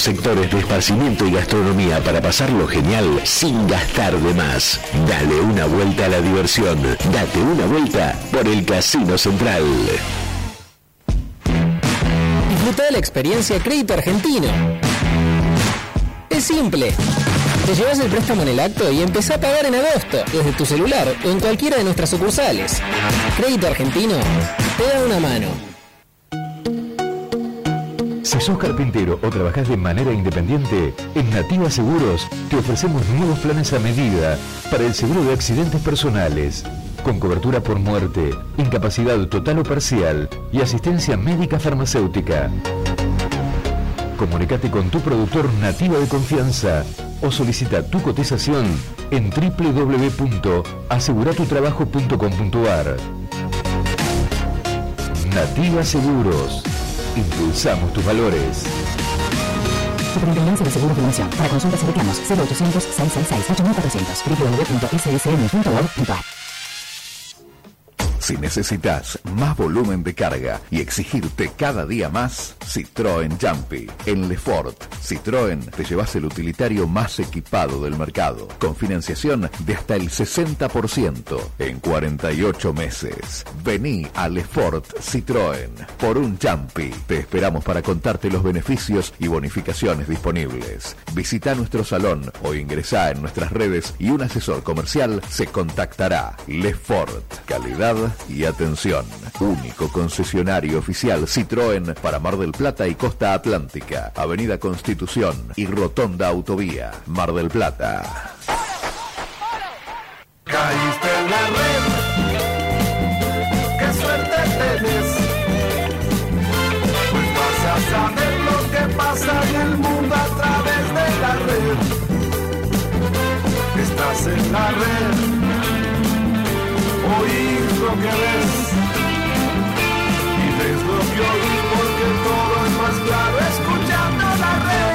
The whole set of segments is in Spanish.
Sectores de esparcimiento y gastronomía para pasarlo genial sin gastar de más. Dale una vuelta a la diversión. Date una vuelta por el Casino Central. Disfruta de la experiencia Crédito Argentino. Es simple. Te llevas el préstamo en el acto y empezá a pagar en agosto, desde tu celular o en cualquiera de nuestras sucursales. Crédito Argentino te da una mano. Si sos carpintero o trabajás de manera independiente, en Nativa Seguros te ofrecemos nuevos planes a medida para el seguro de accidentes personales, con cobertura por muerte, incapacidad total o parcial y asistencia médica farmacéutica. Comunicate con tu productor nativo de confianza o solicita tu cotización en www.aseguratutrabajo.com.ar. Nativa Seguros. Impulsamos tus valores. Superintendencia de Seguros de Nación. Para consultas y reclamos 0800 666 8400 www.ssn.org.ar si necesitas más volumen de carga y exigirte cada día más, Citroën Jumpy. En Lefort, Citroën te llevas el utilitario más equipado del mercado, con financiación de hasta el 60% en 48 meses. Vení a Lefort Citroën por un Jumpy. Te esperamos para contarte los beneficios y bonificaciones disponibles. Visita nuestro salón o ingresá en nuestras redes y un asesor comercial se contactará. Lefort, calidad y atención. Único concesionario oficial Citroën para Mar del Plata y Costa Atlántica. Avenida Constitución y Rotonda Autovía. Mar del Plata. Caíste en la red. Qué suerte tenés. Pues vas a saber lo que pasa en el mundo a través de la red. Estás en la red que ves y ves lo que porque todo es más claro escuchando la red.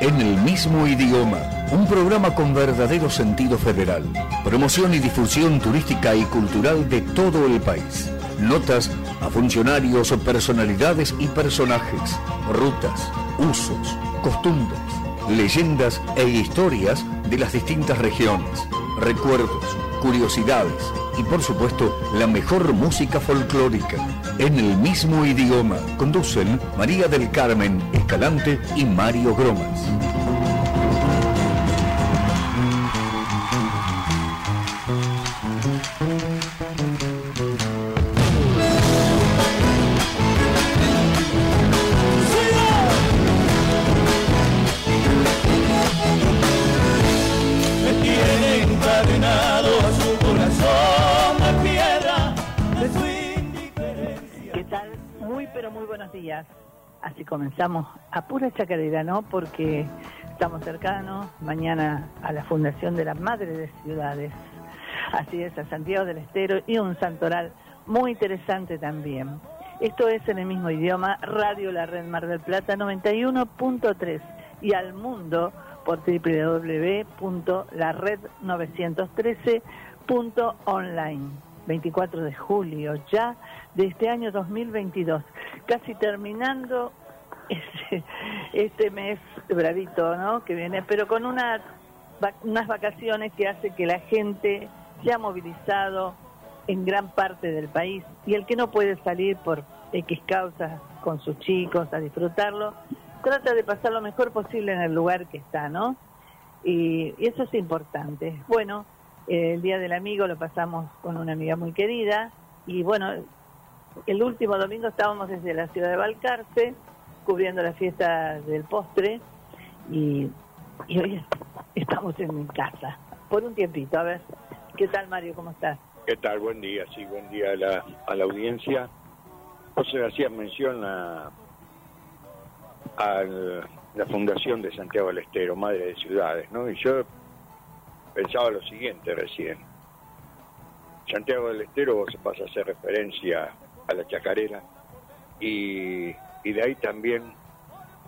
En el mismo idioma, un programa con verdadero sentido federal, promoción y difusión turística y cultural de todo el país notas a funcionarios, personalidades y personajes, rutas, usos, costumbres, leyendas e historias de las distintas regiones, recuerdos, curiosidades y por supuesto la mejor música folclórica. En el mismo idioma conducen María del Carmen Escalante y Mario Gromas. Así comenzamos a pura chacarera, ¿no? Porque estamos cercanos mañana a la fundación de la Madre de Ciudades. Así es, a Santiago del Estero y un santoral muy interesante también. Esto es en el mismo idioma, Radio La Red Mar del Plata 91.3 y al mundo por www.lared913.online. 24 de julio ya de este año 2022, casi terminando este, este mes bravito, ¿no? Que viene, pero con una, unas vacaciones que hace que la gente se ha movilizado en gran parte del país y el que no puede salir por X causas con sus chicos a disfrutarlo, trata de pasar lo mejor posible en el lugar que está, ¿no? Y, y eso es importante. Bueno, el Día del Amigo lo pasamos con una amiga muy querida y bueno, el último domingo estábamos desde la ciudad de Balcarce cubriendo la fiesta del postre y, hoy estamos en mi casa por un tiempito. A ver, ¿qué tal Mario? ¿Cómo estás? ¿Qué tal? Buen día, sí, buen día a la, a la audiencia. José hacía mención a, a la Fundación de Santiago del Estero, Madre de Ciudades, ¿no? Y yo pensaba lo siguiente recién. Santiago del Estero vos vas a hacer referencia a la chacarera y, y de ahí también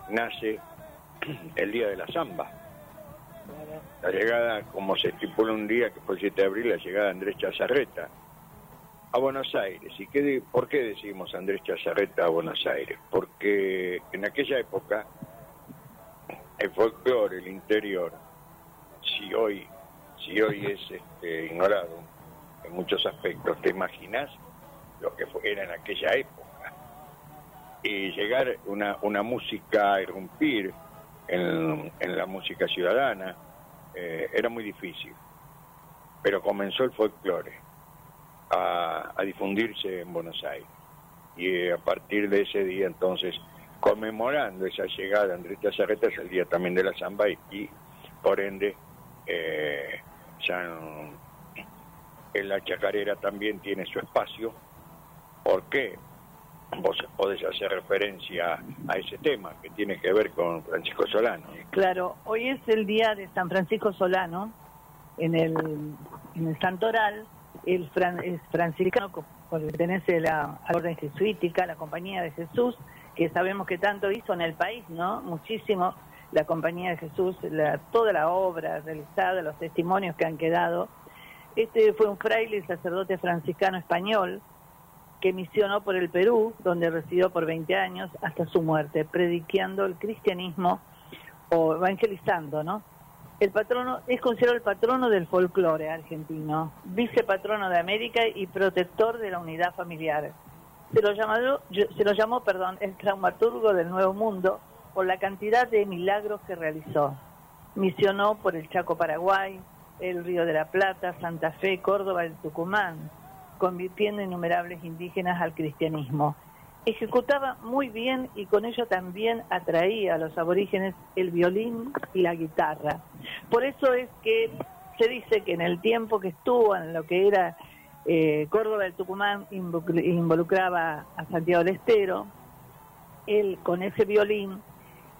nace el Día de la Zamba. la llegada, como se estipula un día, que fue el 7 de abril, la llegada de Andrés Chazarreta a Buenos Aires. ¿Y qué, por qué decimos Andrés Chazarreta a Buenos Aires? Porque en aquella época el folclore, el interior, si hoy, si hoy es este, ignorado en muchos aspectos, ¿te imaginas lo que fue, era en aquella época? Y llegar una, una música a irrumpir en, en la música ciudadana eh, era muy difícil. Pero comenzó el folclore a, a difundirse en Buenos Aires. Y eh, a partir de ese día entonces conmemorando esa llegada de Andrés Chazarreta es el día también de la samba y, y, por ende eh, En la chacarera también tiene su espacio. ¿Por qué? Vos podés hacer referencia a ese tema que tiene que ver con Francisco Solano. Claro, hoy es el día de San Francisco Solano en el, en el Santoral. El fran, franciscano pertenece a la orden jesuítica, la Compañía de Jesús, que sabemos que tanto hizo en el país, ¿no? Muchísimo la Compañía de Jesús, la, toda la obra realizada, los testimonios que han quedado. Este fue un fraile sacerdote franciscano español que misionó por el Perú, donde residió por 20 años hasta su muerte, predicando el cristianismo o evangelizando, ¿no? El patrono es considerado el patrono del folclore argentino, vicepatrono de América y protector de la unidad familiar se lo, llamó, se lo llamó perdón, el traumaturgo del Nuevo Mundo por la cantidad de milagros que realizó. Misionó por el Chaco Paraguay, el Río de la Plata, Santa Fe, Córdoba y Tucumán, convirtiendo innumerables indígenas al cristianismo. Ejecutaba muy bien y con ello también atraía a los aborígenes el violín y la guitarra. Por eso es que se dice que en el tiempo que estuvo en lo que era eh, Córdoba del Tucumán involucraba a Santiago del Estero, él con ese violín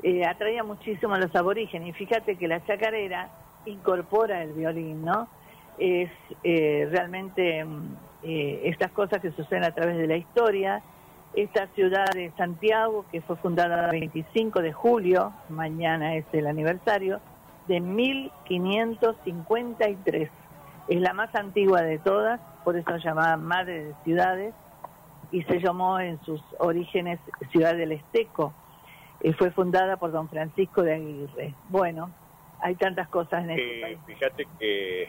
eh, atraía muchísimo a los aborígenes y fíjate que la chacarera incorpora el violín, ¿no? Es eh, realmente eh, estas cosas que suceden a través de la historia. Esta ciudad de Santiago, que fue fundada el 25 de julio, mañana es el aniversario, de 1553. Es la más antigua de todas por eso llamada Madre de Ciudades, y se llamó en sus orígenes Ciudad del Esteco. Eh, fue fundada por don Francisco de Aguirre. Bueno, hay tantas cosas en este Eh, país. fíjate que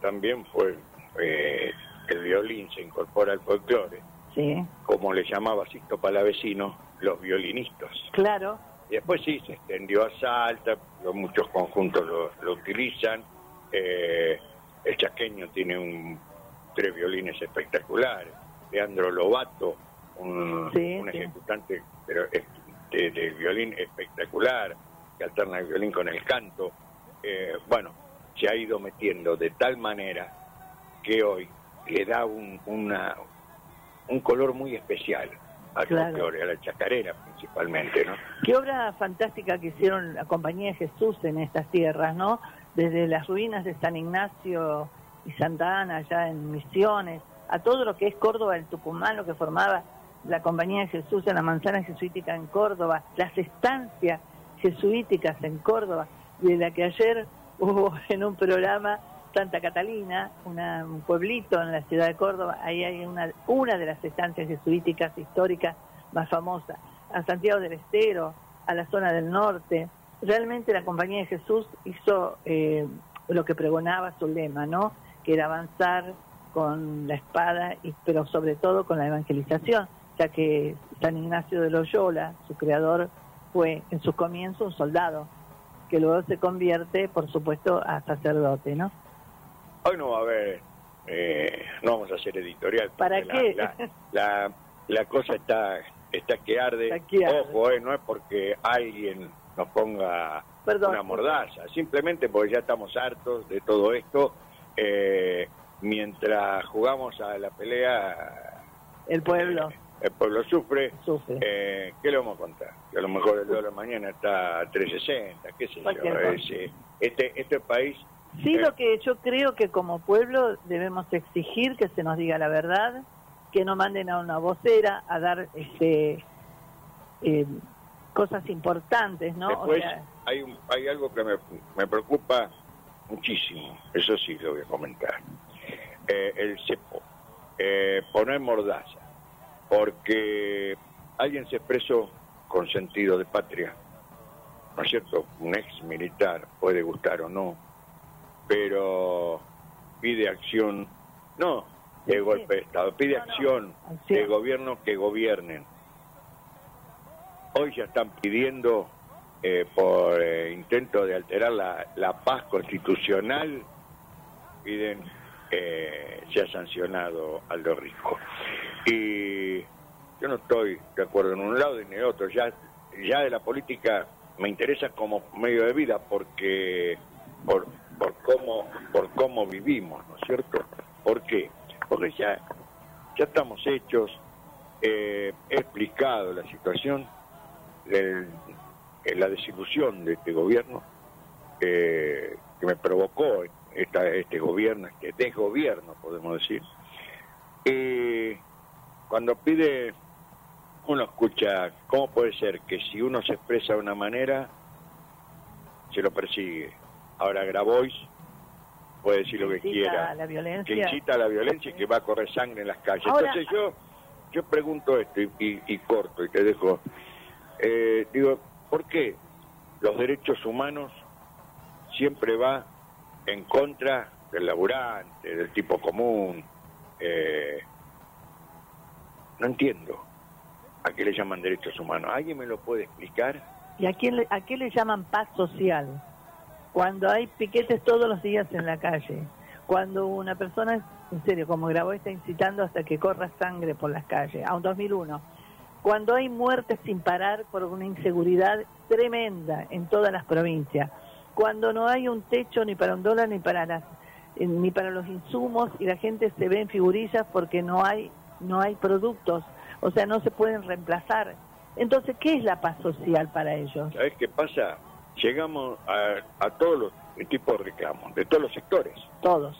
también fue eh, el violín se incorpora al folclore, Sí, como le llamaba Sisto Palavecino, los violinistas. claro, Y después sí, se extendió a Salta, muchos conjuntos lo, lo utilizan. Eh, el chaqueño tiene un, tres violines espectaculares. Leandro Lobato, un, Sí, un sí. ejecutante pero es- de, violín espectacular, que alterna el violín con el canto. Eh, bueno, se ha ido metiendo de tal manera que hoy le da un, una, un color muy especial al Claro. folclore, a la chacarera principalmente, ¿no? Qué obra fantástica que hicieron la Compañía de Jesús en estas tierras, ¿no? Desde las ruinas de San Ignacio y Santa Ana, allá en Misiones, a todo lo que es Córdoba, el Tucumán, lo que formaba la Compañía de Jesús en la manzana jesuítica en Córdoba, las estancias jesuíticas en Córdoba, de la que ayer hubo en un programa Santa Catalina, una- un pueblito en la ciudad de Córdoba, ahí hay una, una de las estancias jesuíticas históricas más famosas, a Santiago del Estero, a la zona del norte. Realmente la Compañía de Jesús hizo eh, lo que pregonaba su lema, ¿no? Que era avanzar con la espada, y, pero sobre todo con la evangelización, ya que San Ignacio de Loyola, su creador, fue en sus comienzos un soldado, que luego se convierte, por supuesto, a sacerdote, ¿no? Hoy no va a haber, eh, no vamos a hacer editorial. ¿Para qué? La, la, la- la cosa está, está que arde. Está que arde. Ojo, eh, no es porque alguien nos ponga Perdón. una mordaza, simplemente porque ya estamos hartos de todo esto. Eh, mientras jugamos a la pelea, El pueblo eh, el pueblo sufre. sufre. Eh, ¿Qué le vamos a contar? Que a lo mejor el dólar mañana está a 360, qué sé yo. Es, este, este país Sí, Eh. lo que yo creo que como pueblo debemos exigir que se nos diga la verdad, que no manden a una vocera a dar este eh, cosas importantes, ¿no? O Después sea, hay, un- hay algo que me, me preocupa muchísimo, eso sí lo voy a comentar. Eh, el cepo, poner mordaza, porque alguien se expresó con sentido de patria, ¿no es cierto? Un ex militar, puede gustar o no, pero pide acción, no de golpe de Estado, pide acción de gobierno que gobiernen. Hoy ya están pidiendo eh, por eh, intento de alterar la, la paz constitucional, piden eh, se ha sancionado Aldo Rico. Y yo no estoy de acuerdo en un lado y en el otro, ya, ya de la política me interesa como medio de vida porque por, por cómo por cómo vivimos, ¿no es cierto? ¿Por qué? Porque ya, ya estamos hechos, eh, he explicado la situación, el- la desilusión de este gobierno eh, que me provocó esta, este gobierno, este desgobierno, podemos decir. Y cuando pide, uno escucha, ¿cómo puede ser que si uno se expresa de una manera, se lo persigue? Ahora Grabois puede decir lo que quiera, a la violencia. que incita a la violencia y que va a correr sangre en las calles. Ahora- Entonces yo, yo pregunto esto y, y- y corto y te dejo. Eh, digo, ¿por qué los derechos humanos siempre va en contra del laburante, del tipo común? Eh, no entiendo a qué le llaman derechos humanos. ¿Alguien me lo puede explicar? ¿Y a, quién a qué le llaman paz social? Cuando hay piquetes todos los días en la calle, cuando una persona, en serio, como grabó, está incitando hasta que corra sangre por las calles, a un 2001, cuando hay muertes sin parar por una inseguridad tremenda en todas las provincias, cuando no hay un techo ni para un dólar ni para las eh, ni para los insumos y la gente se ve en figurillas porque no hay no hay productos, o sea, no se pueden reemplazar. Entonces, ¿qué es la paz social para ellos? ¿Sabes qué pasa? Llegamos a, a todos los tipos de reclamos, de todos los sectores, Todos.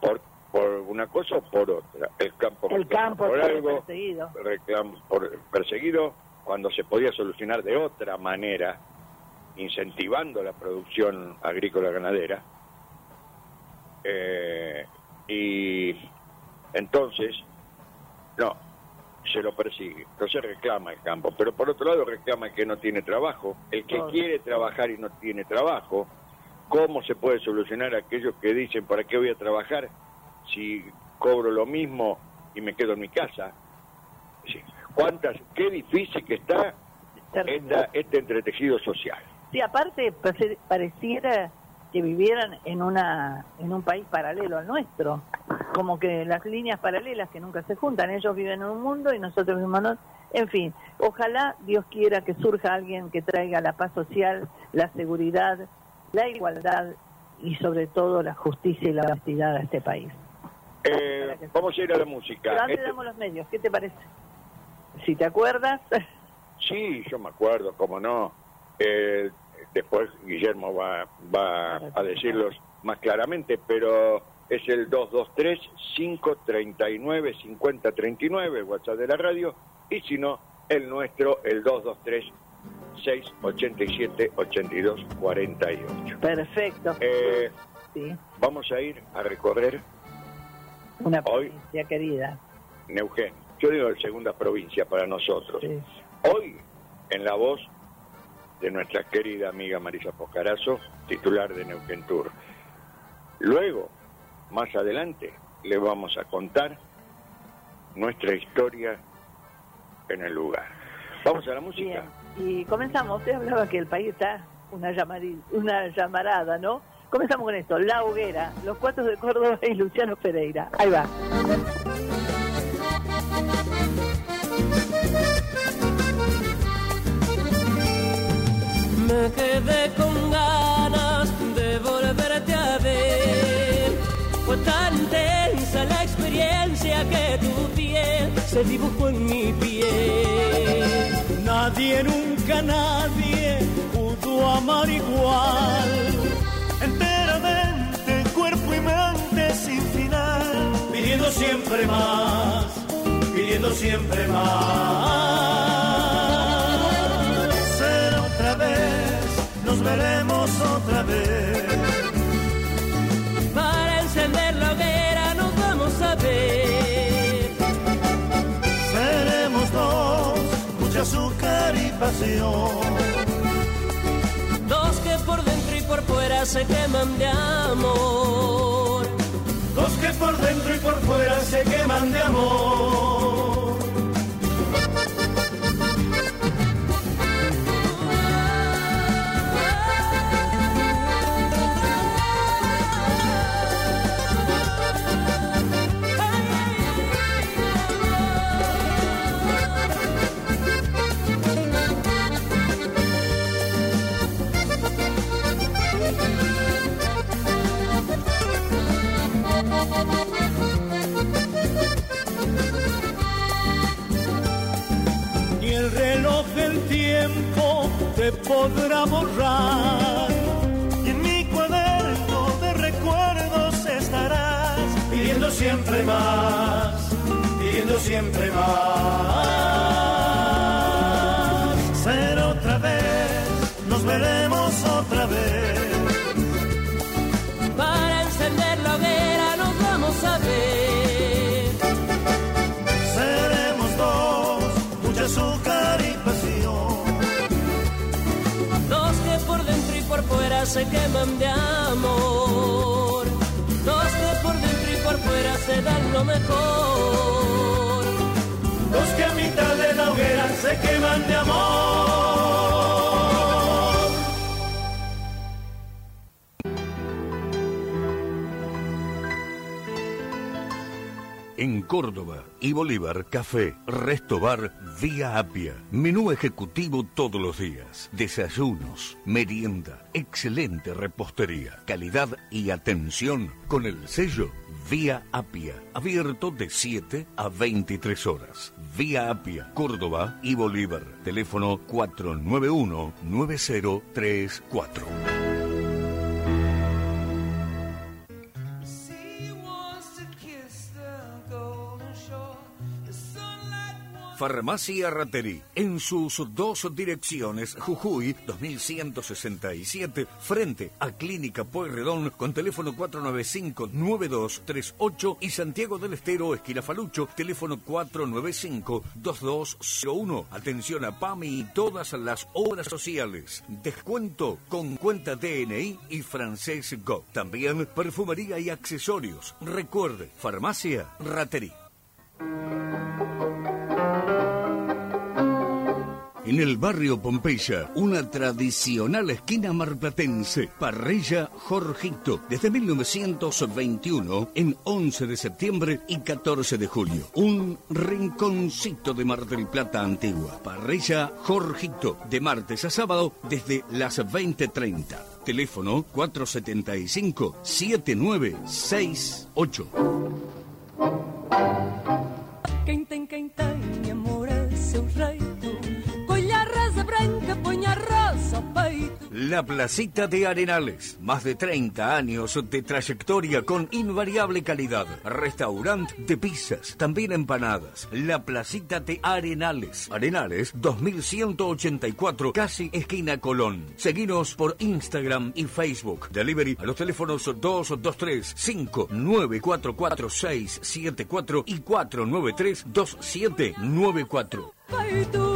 por, por una cosa o por otra. El campo El campo por algo, perseguido. reclamo por perseguido cuando se podía solucionar de otra manera, incentivando la producción agrícola ganadera. Eh, y entonces, no, se lo persigue. Entonces reclama el campo. Pero por otro lado reclama el que no tiene trabajo, el que quiere trabajar y no tiene trabajo. ¿Cómo se puede solucionar aquellos que dicen, ¿para qué voy a trabajar si cobro lo mismo y me quedo en mi casa? ¿Cuántas? Qué difícil que está esta- este entretejido social. Sí, aparte pare- pareciera que vivieran en una en un país paralelo al nuestro, como que las líneas paralelas que nunca se juntan, ellos viven en un mundo y nosotros vivimos en otro. En fin, ojalá Dios quiera que surja alguien que traiga la paz social, la seguridad, la igualdad y sobre todo la justicia y la honestidad a este país. Eh, vamos a ir a la música. Pero antes Este- damos los medios, ¿qué te parece? Si te acuerdas, Sí, yo me acuerdo, cómo no. Eh, después Guillermo va, va a decirlos más claramente, pero es el 223-539-5039, el WhatsApp de la radio, y si no, el nuestro, el 223-687-8248. perfecto. Eh, Sí, vamos a ir a recorrer una hoy- provincia querida. Neuquén. Yo digo segunda provincia para nosotros. Sí. Hoy, en la voz de nuestra querida amiga Marisa Poscarazo, titular de Neuquén Tour. Luego, más adelante, le vamos a contar nuestra historia en el lugar. Vamos a la música. Y comenzamos. Usted hablaba que el país está una, llamari- una llamarada, ¿no? Comenzamos con esto, La Hoguera, Los Cuatro de Córdoba y Luciano Pereira. Ahí va. Me quedé con ganas de volverte a ver. Fue tan intensa la experiencia que tu piel se dibujó en mi piel. Nadie, nunca nadie pudo amar igual. Enteramente, cuerpo y mente sin final. Pidiendo siempre más, pidiendo siempre más. volveremos otra vez. Para encender la hoguera nos vamos a ver. Seremos dos, mucha azúcar y pasión. Dos que por dentro y por fuera se queman de amor. Dos que por dentro y por fuera se queman de amor. Podrá borrar. Y en mi cuaderno de recuerdos estarás pidiendo siempre más, pidiendo siempre más. Ser otra vez, nos veremos se queman de amor. Dos que por dentro y por fuera se dan lo mejor. Dos que a mitad de la hoguera se queman de amor. En Córdoba y Bolívar, café, resto bar, vía Apia. Menú ejecutivo todos los días. Desayunos, merienda, excelente repostería, calidad y atención con el sello Vía Apia. Abierto de 7 a 23 horas. Vía Apia, Córdoba y Bolívar. Teléfono 491-9034. Farmacia Raterí, en sus dos direcciones, Jujuy 2167, frente a Clínica Pueyrredón, con teléfono 495-9238 y Santiago del Estero, esquina Falucho, teléfono 495-2201. Atención a PAMI y todas las obras sociales. Descuento con cuenta DNI y francés Go. También perfumería y accesorios. Recuerde, Farmacia Raterí. En el barrio Pompeya, una tradicional esquina marplatense, Parrilla Jorgito, desde 1921 en 11 de septiembre y 14 de julio. Un rinconcito de Mar del Plata antigua. Parrilla Jorgito, de martes a sábado desde las 20.30. Teléfono 475-7968. Quem tem, quem amor é seu jeito. La Placita de Arenales. Más de 30 años de trayectoria con invariable calidad. Restaurante de pizzas, también empanadas. La Placita de Arenales. Arenales 2184, casi esquina Colón. Seguinos por Instagram y Facebook. Delivery a los teléfonos 223 5944674 y 493 2794.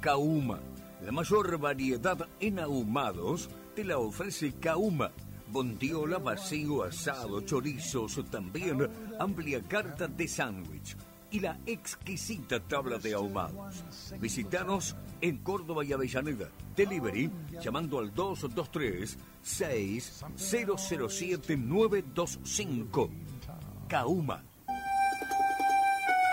Kauma. La mayor variedad en ahumados te la ofrece Kauma. Bondiola, vacío, asado, chorizos, también amplia carta de sándwich y la exquisita tabla de ahumados. Visítanos en Córdoba y Avellaneda. Delivery llamando al 223 6007 925. Kauma.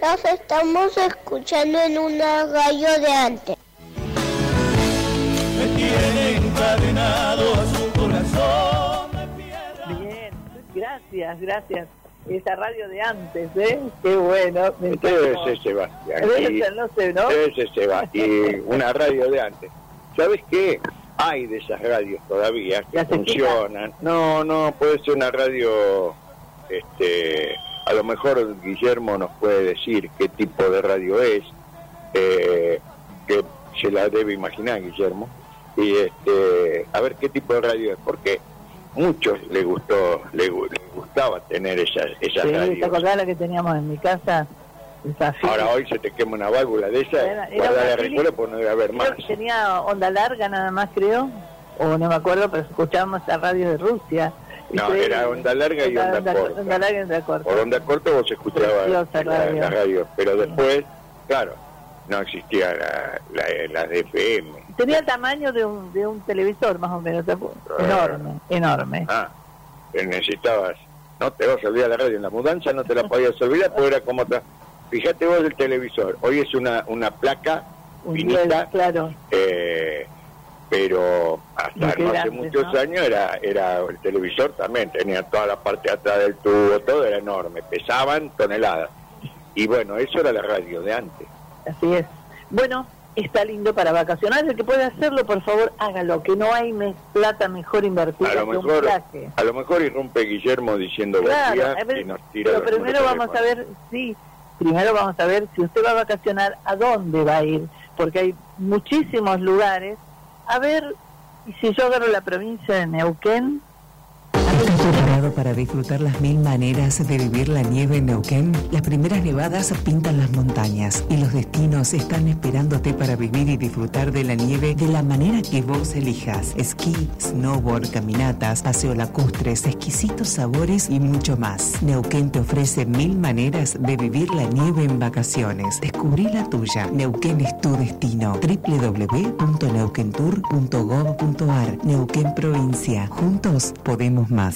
Los estamos escuchando en una radio de antes. Me tiene encadenado a su corazón. Bien, gracias, gracias. Esa radio de antes, ¿eh? Qué bueno. me debe ser Sebastián. Debe y- ser, no sé, ¿no? Debe ser Sebastián. Y una radio de antes. ¿Sabes qué? Hay de esas radios todavía que ¿Las funcionan. No, no, puede ser una radio, este, a lo mejor Guillermo nos puede decir qué tipo de radio es, eh, que se la debe imaginar Guillermo, y este, a ver qué tipo de radio es, porque muchos le gustó, le, gu- le gustaba tener esas, esas Sí, ¿Te radios. acordás la que teníamos en mi casa? Ahora hoy se te quema una válvula de esa, Era- era guarda fila- recuerdo porque no debe haber más. Tenía onda larga nada más, creo. O no me acuerdo, pero escuchábamos la radio de Rusia. No, era onda larga y onda corta. Onda larga y onda corta. Por onda corta vos escuchabas la, radio. la radio, pero después, claro, no existía la, la, la de FM. Tenía el tamaño de un, de un televisor, más o menos. Enorme, enorme. Ah, necesitabas, no te vas a olvidar la radio, en la mudanza no te la podías olvidar porque era como otra. Fíjate vos el televisor, hoy es una, una placa Un finita, claro. eh, pero hasta no hace muchos ¿no? años era era el televisor también tenía toda la parte de atrás del tubo todo era enorme pesaban toneladas y bueno eso era la radio de antes Así es. Bueno, está lindo para vacacionar. El que puede hacerlo, por favor, hágalo. Que no hay me- plata mejor invertida a lo que un mejor viaje. a lo mejor irrumpe Guillermo diciendo Claro, día a ver, y nos tira pero primero vamos a ver, sí, primero vamos a ver si usted va a vacacionar, a dónde va a ir, porque hay muchísimos lugares. A ver, y si yo agarro la provincia de Neuquén, ¿Estás preparado para disfrutar las mil maneras de vivir la nieve en Neuquén? Las primeras nevadas pintan las montañas y los destinos están esperándote para vivir y disfrutar de la nieve de la manera que vos elijas. Esquí, snowboard, caminatas, paseo lacustres, exquisitos sabores y mucho más. Neuquén te ofrece mil maneras de vivir la nieve en vacaciones. Descubrí la tuya. Neuquén es tu destino. www.neuquentour.gov.ar Neuquén Provincia. Juntos podemos más.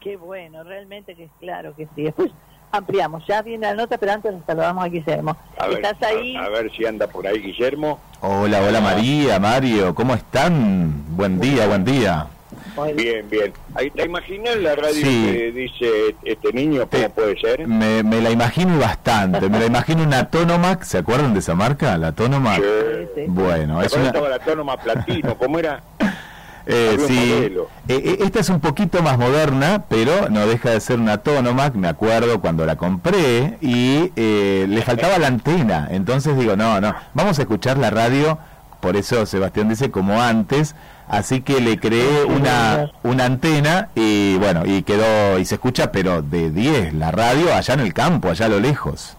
Qué bueno, realmente que es claro que sí. Después ampliamos, ya viene la nota, pero antes nos saludamos a Guillermo. a ver, ¿Estás ahí? a, a ver si anda por ahí Guillermo Hola, hola María, Mario, ¿cómo están? Buen día, buen día. bien bien ahí te imaginas la radio Sí. que dice este niño cómo puede ser Me, me la imagino bastante, me la imagino una Tonomac, ¿se acuerdan de esa marca? La Tonomac. Bueno, es una... estaba la tónoma platino cómo era Eh, sí. Eh, eh, esta es un poquito más moderna, pero no deja de ser una Tonomac, me acuerdo cuando la compré y eh, le faltaba la antena, entonces digo, no, no, vamos a escuchar la radio, por eso Sebastián dice como antes, así que le creé una, una antena y bueno, y quedó, y se escucha, pero de 10, la radio allá en el campo, allá a lo lejos.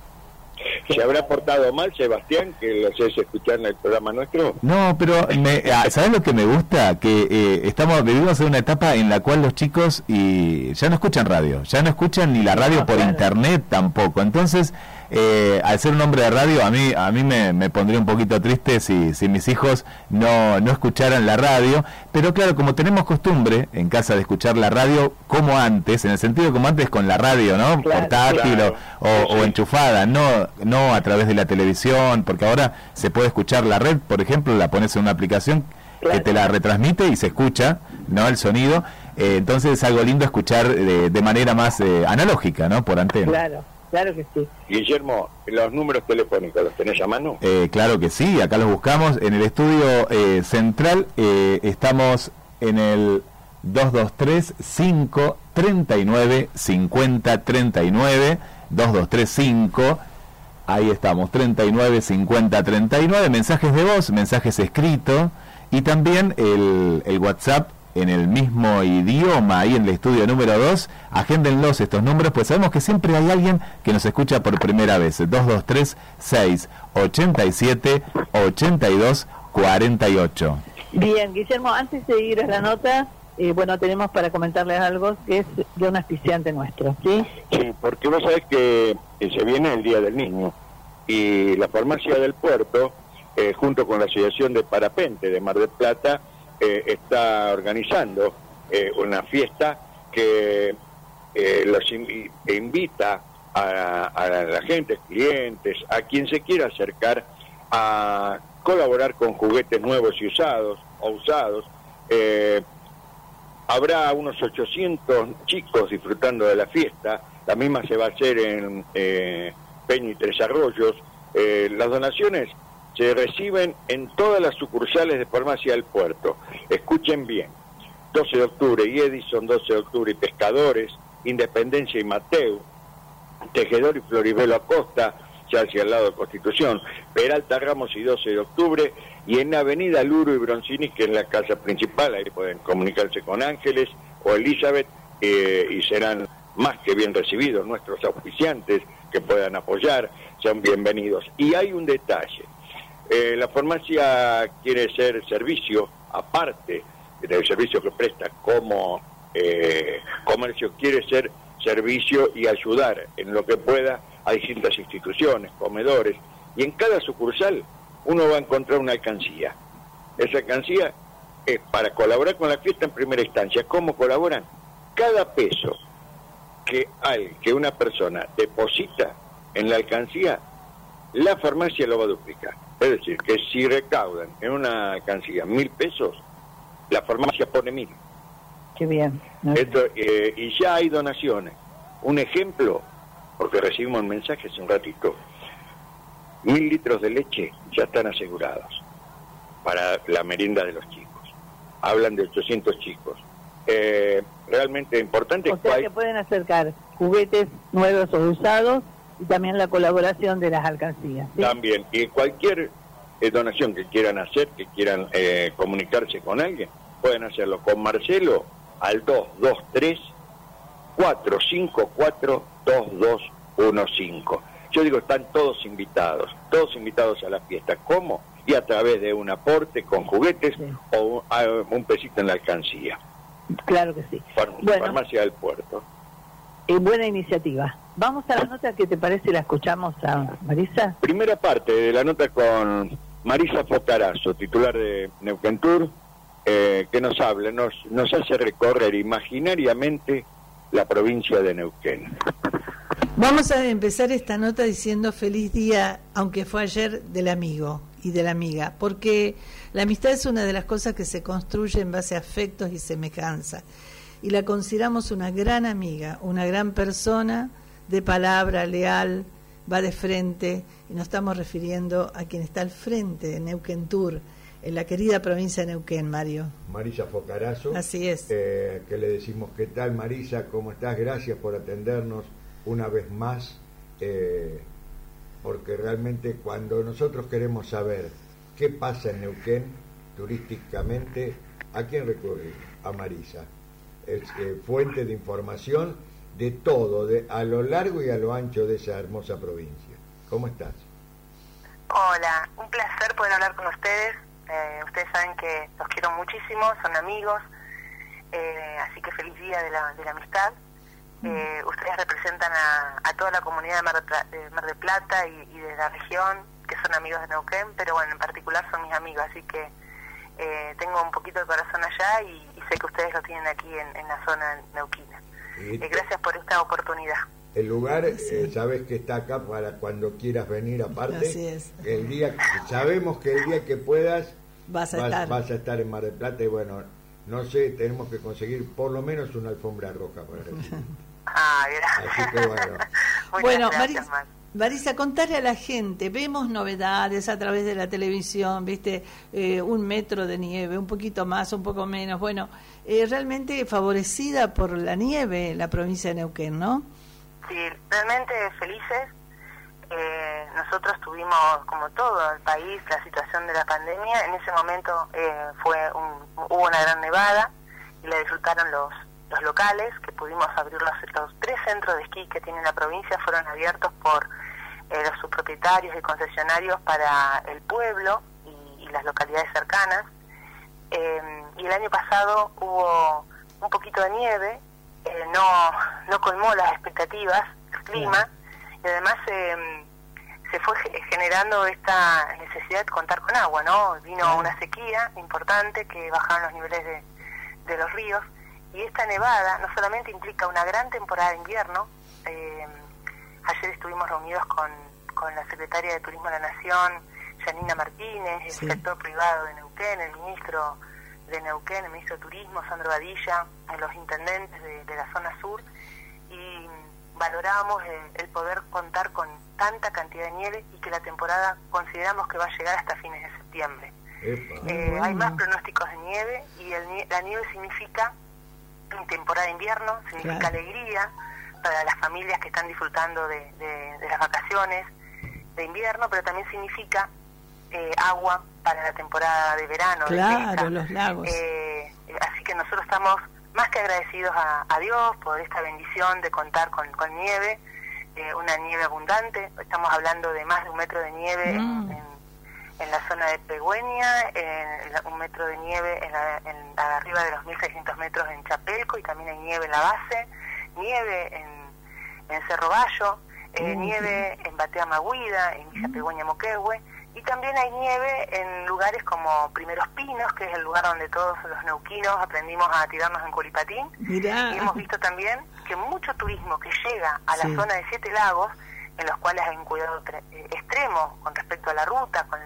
¿Se habrá portado mal Sebastián que lo haces escuchar en el programa nuestro? No, pero me, ah, ¿sabes lo que me gusta? Que eh, estamos vivimos en una etapa en la cual los chicos y ya no escuchan radio, ya no escuchan ni la radio por internet tampoco. Entonces, eh, al ser un hombre de radio, a mí a mí me, me pondría un poquito triste si, si mis hijos no, no escucharan la radio. Pero claro, como tenemos costumbre en casa de escuchar la radio como antes, en el sentido como antes con la radio, ¿no? Claro, Portátil claro. o, o- o enchufada, no, no a través de la televisión, porque ahora se puede escuchar la red, por ejemplo, la pones en una aplicación que te la retransmite y se escucha, ¿no? El sonido. Eh, entonces es algo lindo escuchar de, de manera más eh, analógica, ¿no? Por antena. Claro, claro que sí. Guillermo, los números telefónicos, ¿los tenés a mano? Eh, claro que sí, acá los buscamos. En el estudio eh, central eh, estamos en el 223 539 50 39 223 5 Ahí estamos, 39 50 39, mensajes de voz, mensajes escritos y también el, el WhatsApp en el mismo idioma, ahí en el estudio número 2, agéndenlos estos números, pues sabemos que siempre hay alguien que nos escucha por primera vez. 223 6 87 82 48. Bien, Guillermo, antes de ir a la nota, eh, bueno, tenemos para comentarles algo que es de un aspiciante nuestro, ¿sí? Sí, porque vos sabés que, que se viene el Día del Niño y la farmacia del puerto, eh, junto con la Asociación de Parapente de Mar del Plata, eh, está organizando eh, una fiesta que eh, los in- invita a, a la gente, clientes, a quien se quiera acercar a colaborar con juguetes nuevos y usados o usados. Eh, habrá unos 800 chicos disfrutando de la fiesta. La misma se va a hacer en Peña y Tres Arroyos. Las donaciones se reciben en todas las sucursales de Farmacia del Puerto. Escuchen bien. 12 de octubre y Edison, 12 de octubre y Pescadores, Independencia y Mateo, Tejedor y Floribelo Acosta, ya hacia el lado de Constitución, Peralta Ramos y 12 de octubre, y en Avenida Luro y Broncini, que es la casa principal, ahí pueden comunicarse con Ángeles o Elizabeth, eh, y serán más que bien recibidos nuestros auspiciantes que puedan apoyar, sean bienvenidos. Y hay un detalle, eh, la farmacia quiere ser servicio, aparte del servicio que presta como eh, comercio, quiere ser servicio y ayudar en lo que pueda a distintas instituciones, comedores, y en cada sucursal uno va a encontrar una alcancía. Esa alcancía es para colaborar con la fiesta en primera instancia. ¿Cómo colaboran? Cada peso que hay, que una persona deposita en la alcancía, la farmacia lo va a duplicar. Es decir, que si recaudan en una alcancía mil pesos, la farmacia pone mil. Qué bien. Esto, eh, y ya hay donaciones. Un ejemplo, porque recibimos un mensaje hace un ratito, mil litros de leche ya están asegurados para la merienda de los chicos. Hablan de 800 chicos. Eh, realmente importante O sea hay- que pueden acercar juguetes nuevos o usados y también la colaboración de las alcancías. ¿sí? También, y cualquier eh, donación que quieran hacer, que quieran eh, comunicarse con alguien, pueden hacerlo con Marcelo al 223 454 2215. Yo digo, están todos invitados, todos invitados a la fiesta. ¿Cómo? Y a través de un aporte con juguetes o un, a- un pesito en la alcancía. Claro que sí. Bueno. Farmacia del Puerto. Eh, buena iniciativa. Vamos a la nota que te parece, la escuchamos a Marisa. Primera parte de la nota con Marisa Focarazo, titular de Neuquén Tour, eh, que nos habla, nos, nos hace recorrer imaginariamente la provincia de Neuquén. Vamos a empezar esta nota diciendo feliz día, aunque fue ayer, del amigo y de la amiga, porque la amistad es una de las cosas que se construye en base a afectos y semejanza. Y la consideramos una gran amiga, una gran persona de palabra, leal, va de frente, y nos estamos refiriendo a quien está al frente de Neuquén Tour, en la querida provincia de Neuquén, Mario. Marisa Focarazo. Así es. eh, que le decimos, ¿qué tal Marisa? ¿Cómo estás? Gracias por atendernos una vez más. eh, porque realmente cuando nosotros queremos saber qué pasa en Neuquén turísticamente, ¿a quién recurrir? A Marisa. Es eh, fuente de información de todo, de, a lo largo y a lo ancho de esa hermosa provincia. ¿Cómo estás? Hola, un placer poder hablar con ustedes. Eh, ustedes saben que los quiero muchísimo, son amigos, eh, así que feliz día de la, de la amistad. Eh, ustedes representan a, a toda la comunidad de Mar, de de Mar del Plata y, y de la región, que son amigos de Neuquén, pero bueno, en particular son mis amigos, así que eh, tengo un poquito de corazón allá y sé que ustedes lo tienen aquí en, en la zona neuquina. Y Eh, gracias por esta oportunidad. El lugar, eh, sabes que está acá para cuando quieras venir aparte. Así es. El día, sabemos que el día que puedas Vas a estar. vas a estar en Mar del Plata y bueno, no sé, tenemos que conseguir por lo menos una alfombra roja para recibir. Ah, Así que bueno. Bueno, gracias, Maris- Mar. Marisa, contarle a la gente, vemos novedades a través de la televisión, viste, eh, un metro de nieve, un poquito más, un poco menos, bueno, eh, realmente favorecida por la nieve la provincia de Neuquén, ¿no? Sí, realmente felices. Eh, nosotros tuvimos, como todo el país, la situación de la pandemia. En ese momento eh, fue un, hubo una gran nevada y la disfrutaron los, los locales, que pudimos abrir los, los tres centros de esquí que tiene la provincia, fueron abiertos por eh, los subpropietarios y concesionarios para el pueblo y, y las localidades cercanas. Eh, y el año pasado hubo un poquito de nieve, eh, no, no colmó las expectativas, el clima, y además eh, se fue ge- generando esta necesidad de contar con agua, ¿no? Vino una sequía importante que bajaron los niveles de, de los ríos, y esta nevada no solamente implica una gran temporada de invierno, eh, ayer estuvimos reunidos con, con la secretaria de Turismo de la Nación, Janina Martínez, el Sí. sector privado de Neuquén, el ministro de Neuquén, el ministro de Turismo, Sandro Badilla, eh, los intendentes de, de la zona sur, y valoramos el, el poder contar con tanta cantidad de nieve y que la temporada consideramos que va a llegar hasta fines de septiembre. Eh, Hay más pronósticos de nieve y el nie- la nieve significa temporada de invierno, significa Claro. alegría para las familias que están disfrutando de, de- de las vacaciones de invierno, pero también significa eh, agua para la temporada de verano. de Claro, pesca. los lagos. Eh, así que nosotros estamos más que agradecidos a, a Dios por esta bendición de contar con, con nieve, eh, una nieve abundante. Estamos hablando de más de un metro de nieve Mm. en, en la zona de Pegüeña, en la- un metro de nieve en, la- en- arriba de los 1600 metros en Chapelco y también hay nieve en la base, nieve en, en Cerro Bayo, eh, Mm. nieve en Batea Maguida, en Villa Pegüeña Moquehue, y también hay nieve en lugares como Primeros Pinos, que es el lugar donde todos los neuquinos aprendimos a tirarnos en culipatín. Mirá. Y hemos visto también que mucho turismo que llega a la Sí. zona de Siete Lagos, en los cuales hay un cuidado eh, extremo con respecto a la ruta, con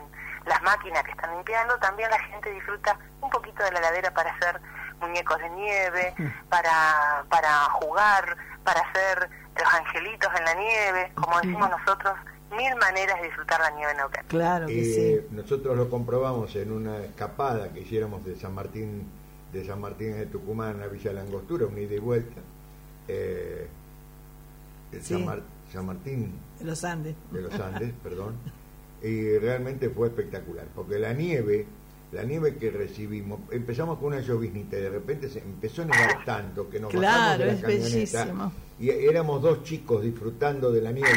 las máquinas que están limpiando, también la gente disfruta un poquito de la ladera para hacer muñecos de nieve, para, para jugar, para hacer los angelitos en la nieve, como decimos nosotros, mil maneras de disfrutar la nieve en Neuquén. Claro que Eh, Nosotros lo comprobamos en una escapada que hiciéramos de San Martín de San Martín de Tucumán a Villa Langostura, un ida y vuelta. Eh, de Sí. San, Mar- San Martín De los Andes. de los Andes, perdón, y realmente fue espectacular, porque la nieve, la nieve que recibimos, empezamos con una lloviznita y de repente se empezó a nevar tanto que nos bajamos Claro, de la es camioneta bellísimo. y éramos dos chicos disfrutando de la nieve.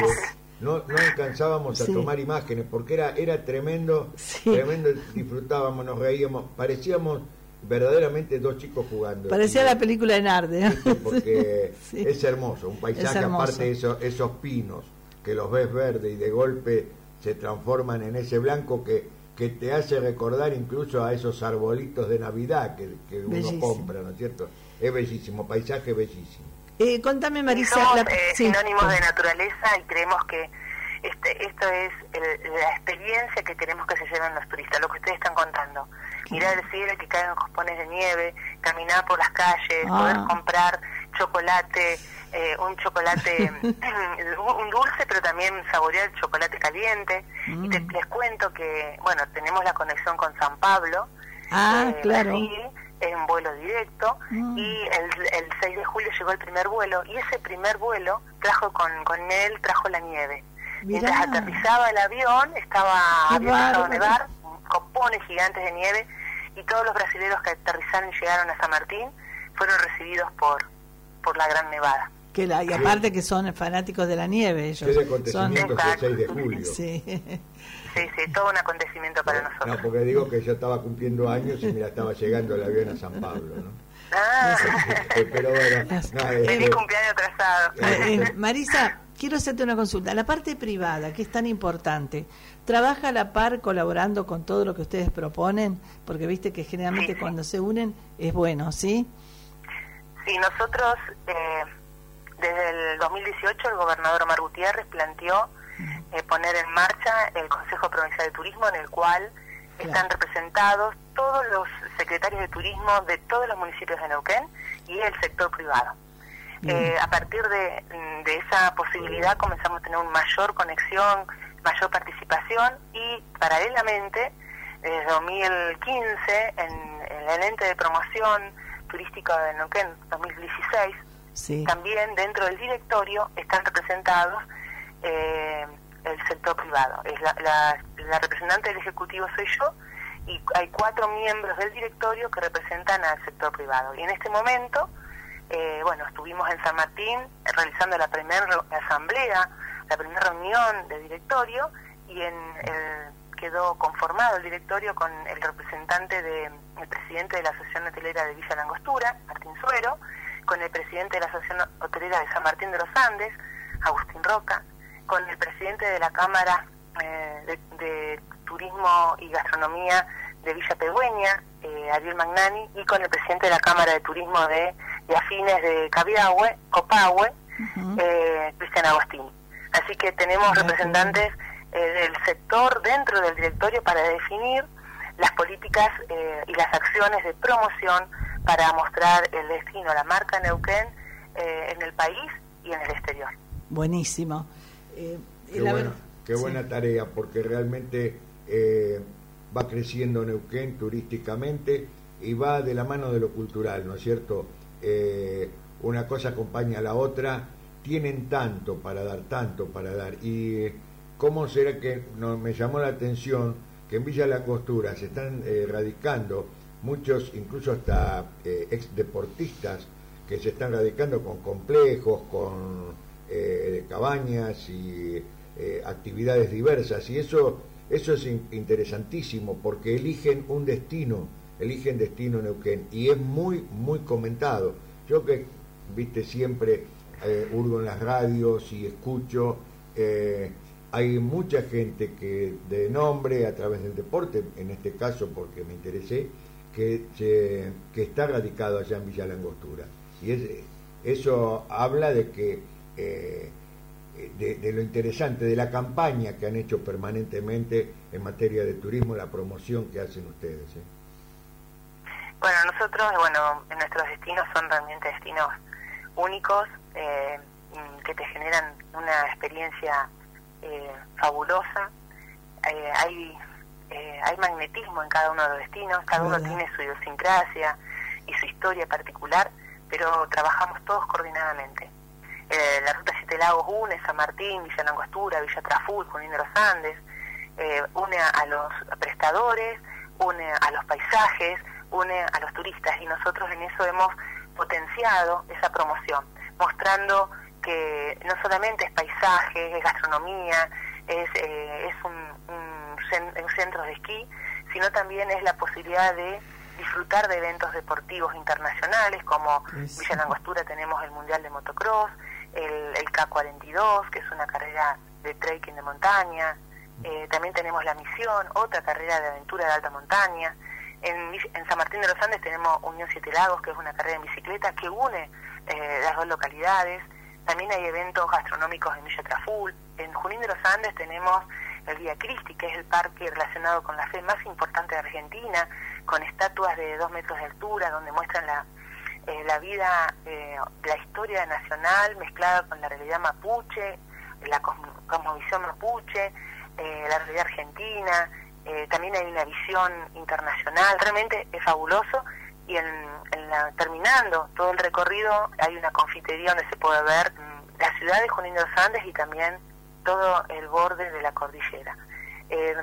No, no alcanzábamos a Sí. tomar imágenes porque era era tremendo, tremendo, disfrutábamos, nos reíamos, parecíamos verdaderamente dos chicos jugando. Parecía Y- la película de Narde. porque Sí. es hermoso, un paisaje Es hermoso. aparte de esos, esos pinos que los ves verdes y de golpe se transforman en ese blanco que, que te hace recordar incluso a esos arbolitos de Navidad que, que uno Bellísimo. compra, ¿no es cierto? Es bellísimo, paisaje bellísimo. Eh, contame, Marisa. Somos la- eh, sí. sinónimos de naturaleza y creemos que este, esto es el- la experiencia que queremos que se lleven los turistas, lo que ustedes están contando. Mirar el cielo que caen cospones de nieve, caminar por las calles, Ah. poder comprar chocolate, eh, un chocolate, un dulce, pero también saborear el chocolate caliente. Y te- les cuento que, bueno, tenemos la conexión con San Pablo, Ah, eh, claro. Brasil, en vuelo directo Mm. y el, el 6 de julio llegó el primer vuelo y ese primer vuelo trajo con, con él trajo la nieve Mirá. mientras aterrizaba el avión estaba empezado a nevar copones gigantes de nieve y todos los brasileños que aterrizaron y llegaron a San Martín fueron recibidos por por la gran nevada Que la, y aparte que son fanáticos de la nieve ellos. Qué acontecimiento Son- es el 6 de julio. Sí. sí sí todo un acontecimiento para nosotros No, porque digo que yo estaba cumpliendo años y mira, estaba llegando el avión a San Pablo, ¿no? ah, Eh, Pero bueno, no, feliz este, cumpleaños atrasado Eh, eh, Marisa, quiero hacerte una consulta. La parte privada, que es tan importante, ¿trabaja a la par colaborando con todo lo que ustedes proponen? Porque viste que generalmente cuando se unen es bueno, ¿sí? Sí, nosotros eh, desde el 2018 el gobernador Omar Gutiérrez planteó eh, poner en marcha el Consejo Provincial de Turismo en el cual están representados todos los secretarios de turismo de todos los municipios de Neuquén y el sector privado. Eh, a partir de, de esa posibilidad comenzamos a tener una mayor conexión, mayor participación y paralelamente desde 2015 en, el ente de promoción turística de Neuquén 2016 también dentro del directorio están representados eh, el sector privado. Es la, la, representante del ejecutivo soy yo y hay cuatro miembros del directorio que representan al sector privado. Y en este momento eh, bueno estuvimos en San Martín realizando la primera asamblea la primera reunión de directorio y en el quedó conformado el directorio con el representante del presidente de la Asociación Hotelera de Villa Langostura, Martín Suero, con el presidente de la Asociación Hotelera de San Martín de los Andes, Agustín Roca, con el presidente de la Cámara eh, de, Turismo y Gastronomía de Villa Pegüeña, eh, Ariel Magnani, y con el presidente de la Cámara de Turismo de, Afines de Cabiahue, Copahue, eh, Cristian Agostini. Así que tenemos representantes del sector dentro del directorio para definir las políticas y las acciones de promoción para mostrar el destino, la marca Neuquén eh, en el país y en el exterior. Buenísimo. qué, buena tarea, porque realmente va creciendo Neuquén turísticamente y va de la mano de lo cultural, ¿no es cierto? una cosa acompaña a la otra, tienen tanto para dar, tanto para dar. Y ¿Cómo será que no, me llamó la atención que en Villa La Costura se están eh, radicando muchos, incluso hasta eh, ex deportistas, que se están radicando con complejos, con eh, cabañas y actividades diversas? Y eso, eso es interesantísimo porque eligen un destino, eligen destino Neuquén y es muy, muy comentado. Yo que, viste, siempre hurgo en las radios y escucho hay mucha gente que de nombre a través del deporte, en este caso porque me interesé, que, que está radicado allá en Villa Langostura. Y es, eso habla de que eh, de, lo interesante, de la campaña que han hecho permanentemente en materia de turismo, la promoción que hacen ustedes. ¿eh? Bueno, nosotros, bueno, nuestros destinos son realmente destinos únicos eh, que te generan una experiencia eh, fabulosa. Eh, hay, eh, hay magnetismo en cada uno de los destinos, cada uno tiene su idiosincrasia y su historia particular, pero trabajamos todos coordinadamente. la ruta Siete Lagos une San Martín, Villa Langostura, Villa Traful, Junín de los Andes, une a los prestadores, une a los paisajes, une a los turistas y nosotros en eso hemos potenciado esa promoción, mostrando que no solamente es paisaje, es gastronomía, es, eh, es un, centro de esquí, sino también es la posibilidad de disfrutar de eventos deportivos internacionales, como Villa Langostura tenemos el Mundial de Motocross, el, el K42, que es una carrera de trekking de montaña, eh, también tenemos la Misión, otra carrera de aventura de alta montaña, en, en San Martín de los Andes tenemos Unión Siete Lagos, que es una carrera en bicicleta que une eh, las dos localidades, también hay eventos gastronómicos en Villa Traful. En Junín de los Andes tenemos el Día Cristi, que es el parque relacionado con la fe más importante de Argentina, con estatuas de dos metros de altura, donde muestran la, eh, la vida, eh, la historia nacional mezclada con la realidad mapuche, la cosmovisión mapuche, eh, la realidad argentina. también hay una visión internacional, realmente es fabuloso y en, terminando todo el recorrido hay una confitería donde se puede ver mm, la ciudad de Junín de los Andes y también todo el borde de la cordillera. Eh,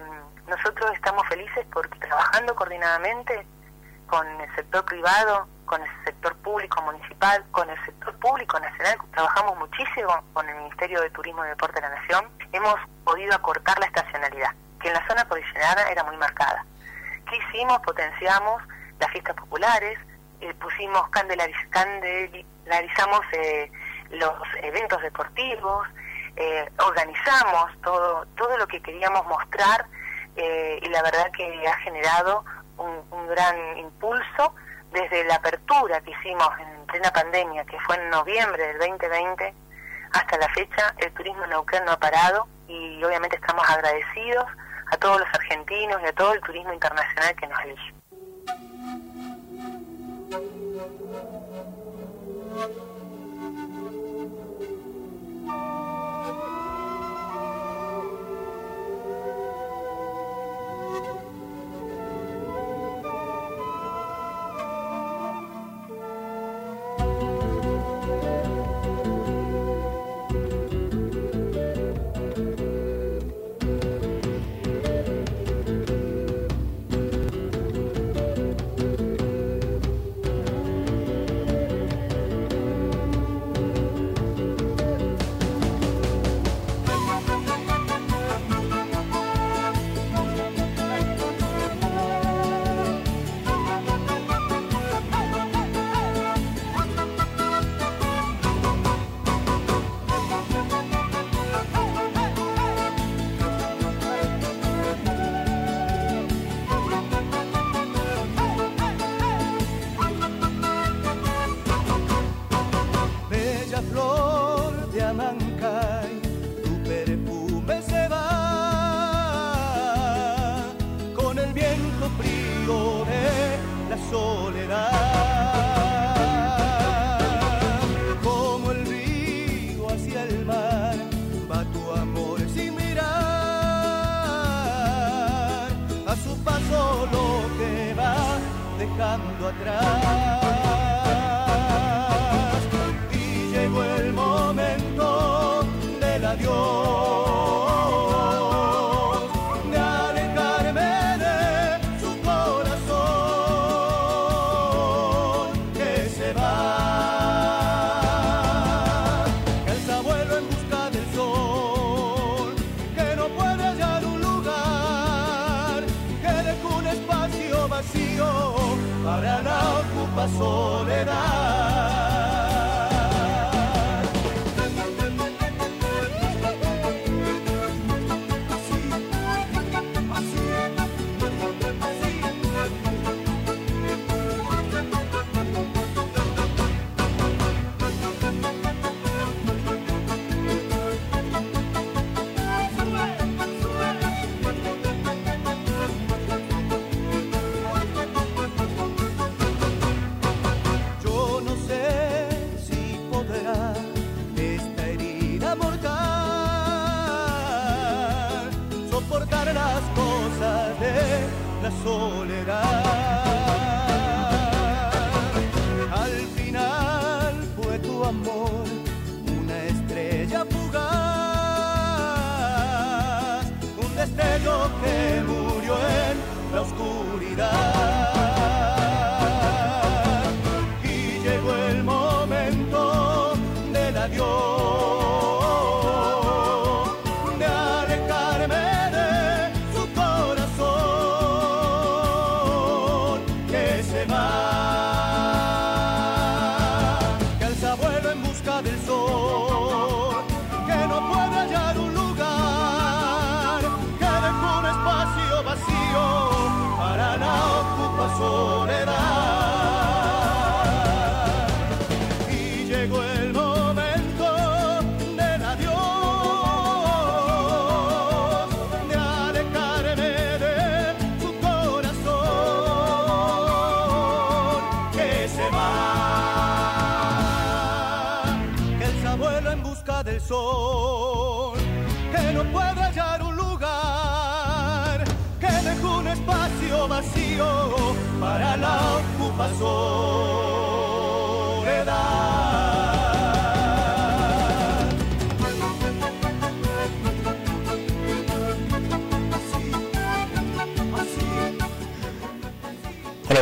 nosotros estamos felices porque trabajando coordinadamente con el sector privado, con el sector público municipal, con el sector público nacional, trabajamos muchísimo con el Ministerio de Turismo y Deporte de la Nación, hemos podido acortar la estacionalidad, que en la zona cordillerana era muy marcada. ¿Qué hicimos? Potenciamos las fiestas populares, eh, pusimos, candelizamos eh, los eventos deportivos, eh, organizamos todo, todo lo que queríamos mostrar y la verdad que ha generado un, gran impulso desde la apertura que hicimos en plena pandemia, que fue en noviembre del 2020, hasta la fecha el turismo en no ha parado y obviamente estamos agradecidos a todos los argentinos y a todo el turismo internacional que nos elige.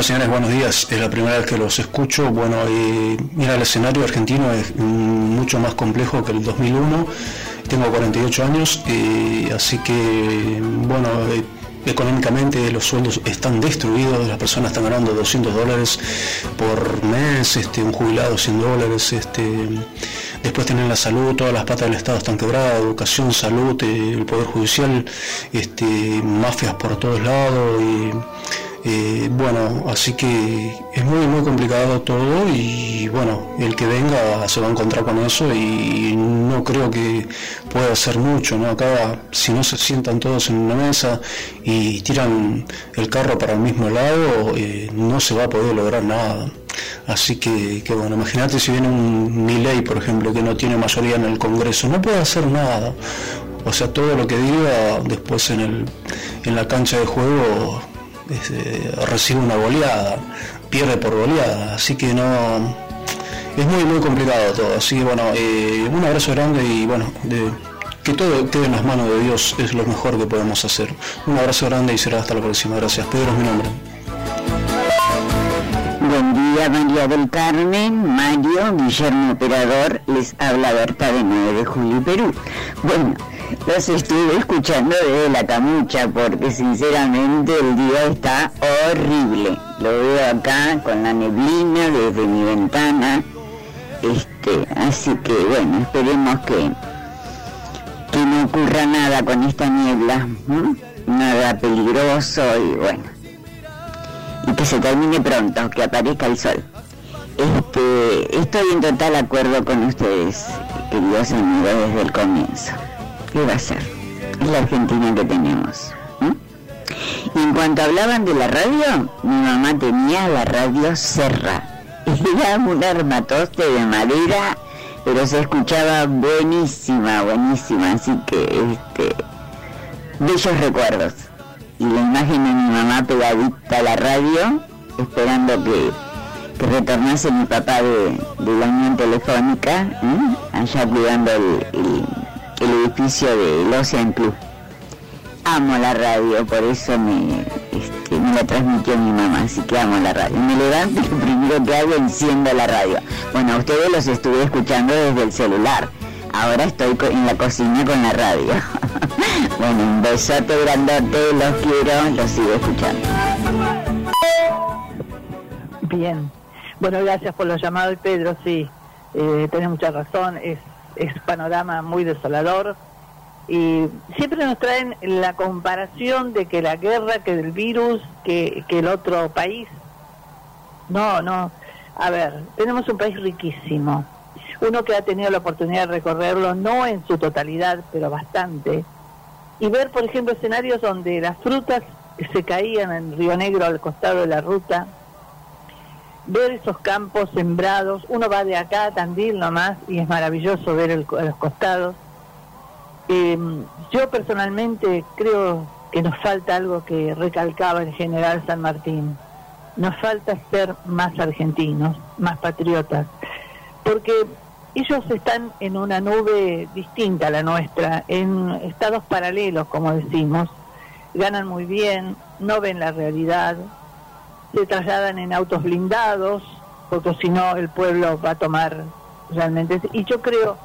Señores, buenos días. Es la primera vez que los escucho. Bueno, eh, mira, el escenario argentino es mucho más complejo que el 2001. Tengo 48 años, eh, así que, bueno, eh, económicamente los sueldos están destruidos, las personas están ganando 200 dólares por mes, este, un jubilado 100 dólares, este, después tienen la salud, todas las patas del Estado están quebradas, educación, salud, eh, el Poder Judicial, este, mafias por todos lados y eh, bueno, así que es muy muy complicado todo y bueno, el que venga se va a encontrar con eso y no creo que pueda hacer mucho, ¿no? Acá si no se sientan todos en una mesa y tiran el carro para el mismo lado, eh, no se va a poder lograr nada. Así que, que bueno, imagínate si viene un Milei, por ejemplo, que no tiene mayoría en el Congreso, no puede hacer nada. O sea, todo lo que diga después en, el, en la cancha de juego este, recibe una goleada, pierde por goleada, así que no es muy muy complicado todo, así que bueno, eh, un abrazo grande y bueno, que todo quede en las manos de Dios es lo mejor que podemos hacer. Un abrazo grande y será hasta la próxima, gracias. Pedro es mi nombre. Buen día, María del Carmen, Mario, Guillermo Operador, les habla Berta de 9 de Julio, Perú. Bueno, los estuve escuchando desde la camucha porque sinceramente el día está horrible. Lo veo acá con la neblina desde mi ventana. Este, así que bueno, esperemos que, que no ocurra nada con esta niebla, nada peligroso y bueno, y que se termine pronto, que aparezca el sol. Este, estoy en total acuerdo con ustedes, queridos amigos, desde el comienzo. ¿Qué va a ser? Es la Argentina que tenemos. Y en cuanto hablaban de la radio, mi mamá tenía la radio Serra. Era un armatoste de madera, pero se escuchaba buenísima, buenísima. Así que, este, bellos recuerdos. y la imagen de mi mamá pegadita a la radio, esperando que, que retornase mi papá de, de la unión telefónica, ¿eh? allá cuidando el, el edificio del Ocean Club. Amo la radio, por eso me, este, me la transmitió mi mamá, así que amo la radio. Me levanto y lo primero que hago enciendo la radio. Bueno, a ustedes los estuve escuchando desde el celular. Ahora estoy en la cocina con la radio. bueno, un besote grandote, los quiero, los sigo escuchando. Bien. Bueno, gracias por los llamados, Pedro. Sí, eh, tenés mucha razón. Es, es panorama muy desolador. Y siempre nos traen la comparación de que la guerra, que del virus, que, que el otro país. No, no. A ver, tenemos un país riquísimo. Uno que ha tenido la oportunidad de recorrerlo, no en su totalidad, pero bastante. Y ver, por ejemplo, escenarios donde las frutas se caían en Río Negro al costado de la ruta, ver esos campos sembrados, uno va de acá a Tandil nomás y es maravilloso ver el- los costados. Eh, yo personalmente creo que nos falta algo que recalcaba el general San Martín. Nos falta ser más argentinos, más patriotas, porque ellos están en una nube distinta a la nuestra, en estados paralelos, como decimos, ganan muy bien, no ven la realidad, se trasladan en autos blindados, porque si no el pueblo va a tomar realmente. Y yo creo,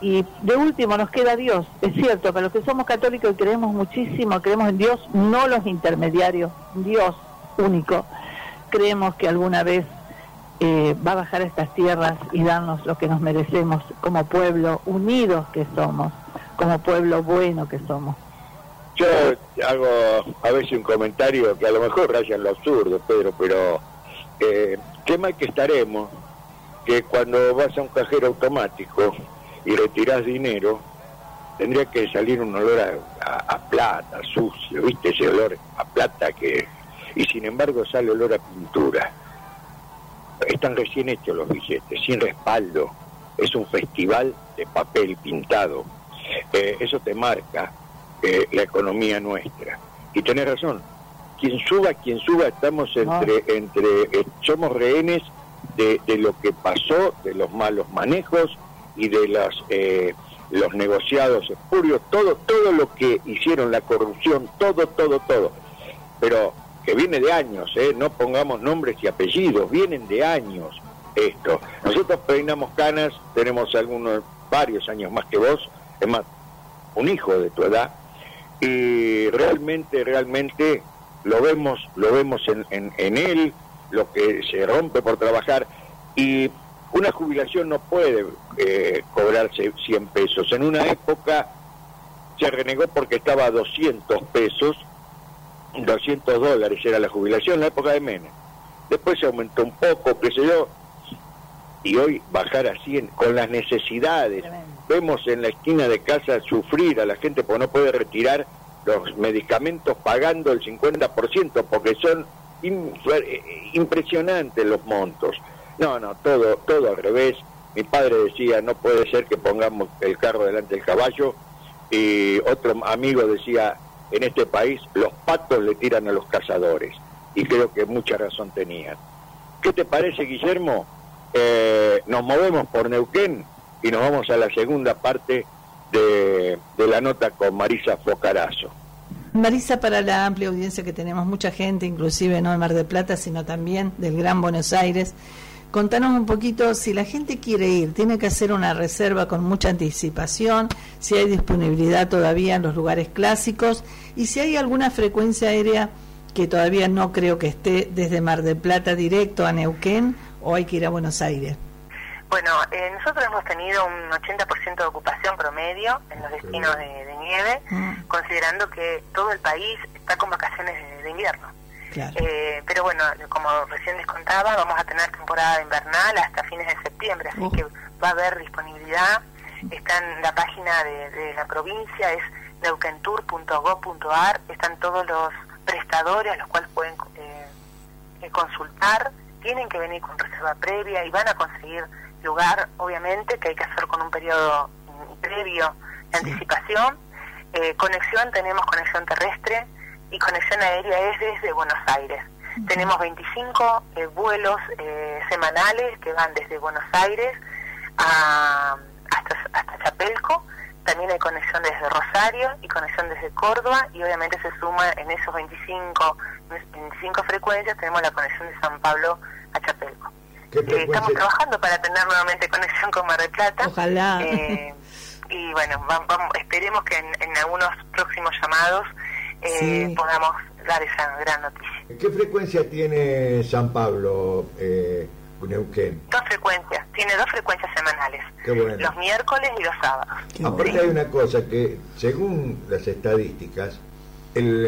y de último nos queda Dios, es cierto, para los que somos católicos y creemos muchísimo, creemos en Dios, no los intermediarios, Dios único, creemos que alguna vez eh, va a bajar a estas tierras y darnos lo que nos merecemos como pueblo unidos que somos, como pueblo bueno que somos. Yo hago a veces un comentario que a lo mejor raya en lo absurdo, Pedro, pero eh, qué mal que estaremos que cuando vas a un cajero automático y retiras dinero, tendría que salir un olor a plata, sucio, ¿viste? Ese olor a plata que... Y sin embargo sale olor a pintura. Están recién hechos los billetes, sin respaldo. Es un festival de papel pintado. Eh, eso te marca eh, la economía nuestra. Y tenés razón, quien suba, quien suba, estamos entre, entre eh, somos rehenes de, de lo que pasó, de los malos manejos y de las, eh, los negociados espurios, todo, todo lo que hicieron, la corrupción, todo, todo, todo. Pero que viene de años, ¿eh? no pongamos nombres y apellidos, vienen de años esto. Nosotros peinamos canas, tenemos algunos, varios años más que vos, es más, un hijo de tu edad, y realmente, realmente lo vemos, lo vemos en, en, él, lo que se rompe por trabajar, y una jubilación no puede eh, cobrarse 100 pesos. En una época se renegó porque estaba a 200 pesos, 200 dólares era la jubilación en la época de Menem. Después se aumentó un poco, qué sé yo, y hoy bajar a 100 con las necesidades. Vemos en la esquina de casa sufrir a la gente porque no puede retirar los medicamentos pagando el 50% porque son eh, impresionantes los montos. No, no, todo, todo al revés. Mi padre decía, no puede ser que pongamos el carro delante del caballo. Y otro amigo decía, en este país los patos le tiran a los cazadores. Y creo que mucha razón tenían. ¿Qué te parece, Guillermo? Eh, nos movemos por Neuquén y nos vamos a la segunda parte de, de la nota con Marisa Focarazo. Marisa, para la amplia audiencia que tenemos, mucha gente, inclusive no en Mar del Plata, sino también del Gran Buenos Aires, contanos un poquito, si la gente quiere ir, tiene que hacer una reserva con mucha anticipación, si hay disponibilidad todavía en los lugares clásicos y si hay alguna frecuencia aérea que todavía no creo que esté desde Mar del Plata directo a Neuquén o hay que ir a Buenos Aires. Bueno, eh, nosotros hemos tenido un 80% de ocupación promedio en los destinos de, de nieve, considerando que todo el país está con vacaciones de, de invierno. Eh, pero bueno, como recién les contaba, vamos a tener temporada invernal hasta fines de septiembre, así que va a haber disponibilidad. Está en la página de, de la provincia, es neuquentour.gov.ar, están todos los prestadores a los cuales pueden eh, eh, consultar, tienen que venir con reserva previa y van a conseguir lugar, obviamente, que hay que hacer con un periodo previo de anticipación. Eh, conexión, tenemos conexión terrestre y conexión aérea es desde Buenos Aires. Tenemos 25 eh, vuelos eh, semanales que van desde Buenos Aires a, hasta, hasta Chapelco. También hay conexión desde Rosario y conexión desde Córdoba y obviamente se suma en esos 25, 25 frecuencias tenemos la conexión de San Pablo a Chapelco. Eh, estamos trabajando para tener nuevamente conexión con Mar del Plata. Ojalá. Eh, y bueno, vam- vam- esperemos que en, en algunos próximos llamados eh, Sí. podamos dar esa gran noticia. ¿Qué frecuencia tiene San Pablo, eh, Neuquén? Dos frecuencias, tiene dos frecuencias semanales, Qué bueno. los miércoles y los sábados. Aparte hay una cosa que, según las estadísticas, el-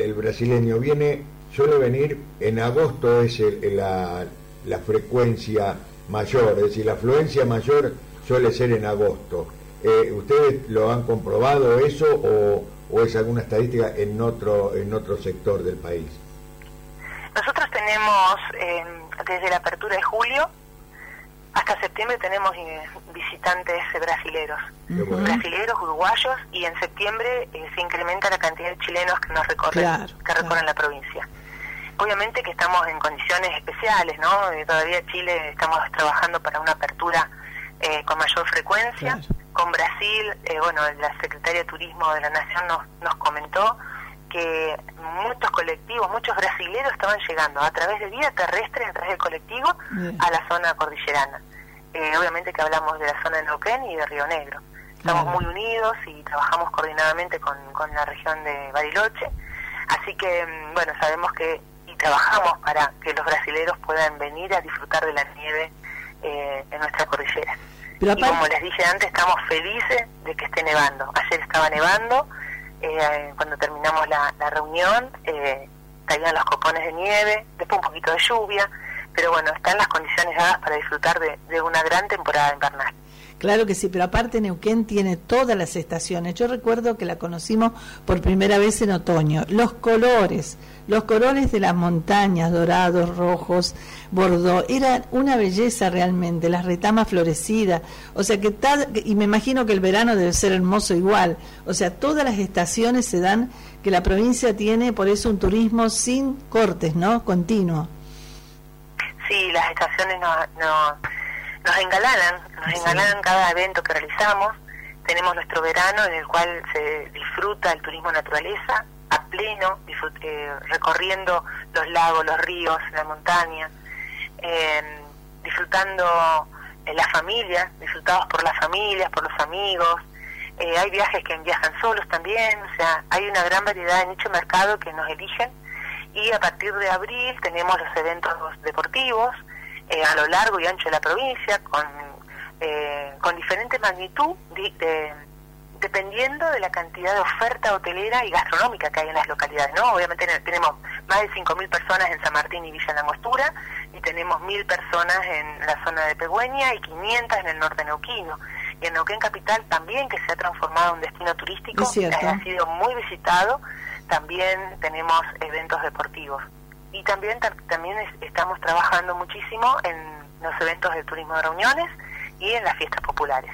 el brasileño viene, suele venir en agosto es el- la, la frecuencia mayor, es decir, la afluencia mayor suele ser en agosto. Eh, ¿Ustedes lo han comprobado eso o, o es alguna estadística en otro en otro sector del país? Nosotros tenemos, eh, desde la apertura de julio hasta septiembre, tenemos eh, visitantes brasileros. Brasileros, uruguayos, y en septiembre eh, se incrementa la cantidad de chilenos que nos recorren, Claro, que recorren la provincia. Obviamente que estamos en condiciones especiales, ¿no? Eh, todavía Chile estamos trabajando para una apertura eh, con mayor frecuencia. Con Brasil, eh, bueno, la Secretaria de Turismo de la Nación nos, nos comentó que muchos colectivos, muchos brasileros estaban llegando a través de vía terrestre, a través del colectivo, Bien. a la zona cordillerana. Eh, obviamente que hablamos de la zona de Neuquén y de Río Negro. Estamos muy unidos y trabajamos coordinadamente con, con la región de Bariloche. Así que, mm, bueno, sabemos que trabajamos para que los brasileros puedan venir a disfrutar de la nieve eh, en nuestra cordillera. Pero y como les dije antes, estamos felices de que esté nevando. Ayer estaba nevando, eh, cuando terminamos la, la reunión, eh, caían los copones de nieve, después un poquito de lluvia, pero bueno, están las condiciones dadas para disfrutar de, de una gran temporada invernal. Claro que sí, pero aparte Neuquén tiene todas las estaciones. Yo recuerdo que la conocimos por primera vez en otoño. Los colores, los colores de las montañas, dorados, rojos, bordó, eran una belleza realmente, las retamas florecidas. O sea que tal, y me imagino que el verano debe ser hermoso igual. O sea, todas las estaciones se dan que la provincia tiene, por eso un turismo sin cortes, ¿no? Continuo. Sí, las estaciones nos, nos, nos engalanan, nos engalanan cada evento que realizamos. Tenemos nuestro verano en el cual se disfruta el turismo naturaleza a pleno, eh, recorriendo los lagos, los ríos, la montaña, eh, disfrutando eh, la familia, disfrutados por las familias, por los amigos. Eh, hay viajes que viajan solos también, o sea, hay una gran variedad de nicho de mercado que nos eligen y a partir de abril tenemos los eventos deportivos eh, a lo largo y ancho de la provincia con, eh, con diferente magnitud di- de- dependiendo de la cantidad de oferta hotelera y gastronómica que hay en las localidades. ¿no? Obviamente ne- tenemos más de 5.000 personas en San Martín y Villa Langostura y tenemos 1.000 personas en la zona de Pegüeña y 500 en el norte neuquino. Y en Neuquén Capital también, que se ha transformado en un destino turístico, ha sido muy visitado, también tenemos eventos deportivos. Y también ta- también es- estamos trabajando muchísimo en los eventos de turismo de reuniones y en las fiestas populares.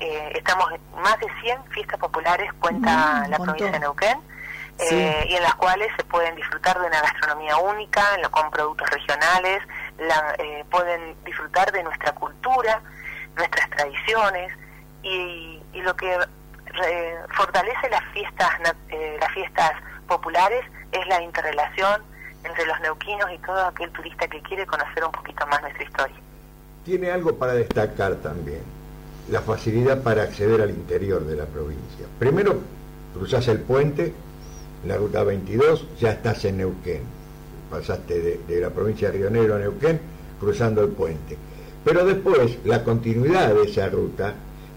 Eh, estamos en más de 100 fiestas populares cuenta Mm, la montón. provincia de Neuquén eh, y en las cuales se pueden disfrutar de una gastronomía única, lo- con productos regionales, la- eh, pueden disfrutar de nuestra cultura, nuestras tradiciones y, y lo que re- fortalece las fiestas na- eh, las fiestas populares es la interrelación entre los neuquinos y todo aquel turista que quiere conocer un poquito más nuestra historia. Tiene algo para destacar también, la facilidad para acceder al interior de la provincia. Primero, cruzás el puente, la ruta 22, ya estás en Neuquén. Pasaste de, la provincia de Río Negro a Neuquén, cruzando el puente. Pero después, la continuidad de esa ruta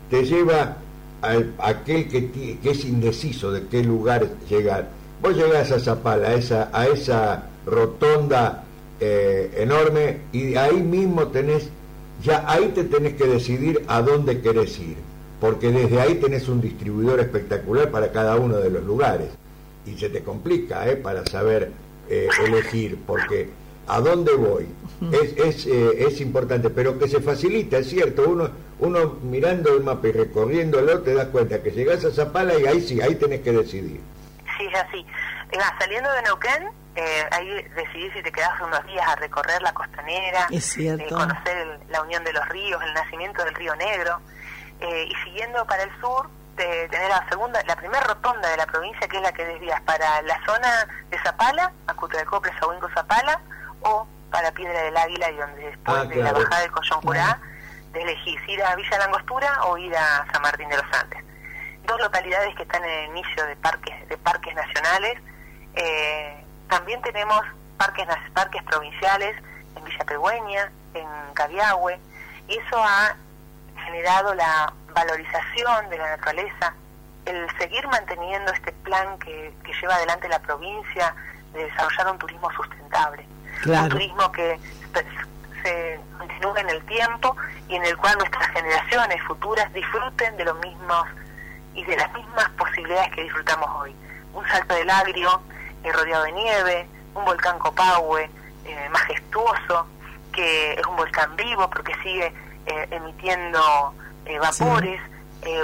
te lleva a aquel que, que es indeciso de qué lugar llegar. Vos llegás a Zapala, a esa, a esa rotonda eh, enorme, y ahí mismo tenés, ya ahí te tenés que decidir a dónde querés ir, porque desde ahí tenés un distribuidor espectacular para cada uno de los lugares, y se te complica eh, para saber eh, elegir, porque a dónde voy es, es, eh, es importante, pero que se facilita, es cierto, uno, uno mirando el mapa y recorriéndolo te das cuenta que llegás a Zapala y ahí sí, ahí tenés que decidir. Sí, es así. Ah, saliendo de Neuquén, eh, ahí decidí si te quedas unos días a recorrer la costanera, eh, conocer el- la unión de los ríos, el nacimiento del río Negro, eh, y siguiendo para el sur, de tener la segunda, la primera rotonda de la provincia, que es la que desvías para la zona de Zapala, a Cutrecoples, Sahuinco Zapala, o para Piedra del Águila, y donde después Ah, de la claro. bajada del Coyoncurá, te elegís ir a Villa Langostura o ir a San Martín de los Andes. Dos localidades que están en el inicio de parques, de parques nacionales. Eh, también tenemos parques, parques provinciales en Villa Pegüeña, en Cabiahue, y eso ha generado la valorización de la naturaleza, el seguir manteniendo este plan que, que lleva adelante la provincia de desarrollar un turismo sustentable. Claro. Un turismo que se- se continúe en el tiempo y en el cual nuestras generaciones futuras disfruten de los mismos y de las mismas posibilidades que disfrutamos hoy. Un salto del agrio eh, rodeado de nieve, un volcán Copahue eh, majestuoso, que es un volcán vivo porque sigue eh, emitiendo eh, vapores,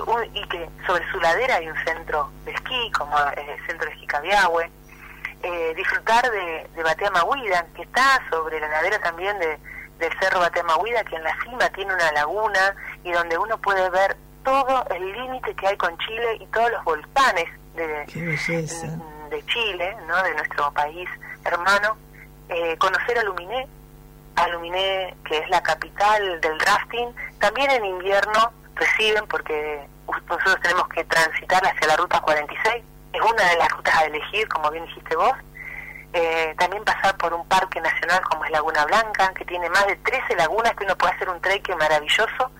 un- y que sobre su ladera hay un centro de esquí, como el centro de esquí Cabiahue. Disfrutar de, de Batea Mahuida, que está sobre la ladera también de, del Cerro Batea Mahuida, que en la cima tiene una laguna y donde uno puede ver todo el límite que hay con Chile y todos los volcanes de, Qué belleza. De Chile, ¿no? de nuestro país hermano, eh, conocer a Luminé, a Luminé, que es la capital del rafting, también en invierno reciben porque nosotros tenemos que transitar hacia la ruta 46, es una de las rutas a elegir, como bien dijiste vos. Eh, también pasar por un parque nacional como es Laguna Blanca, que tiene más de 13 lagunas que uno puede hacer un trekking maravilloso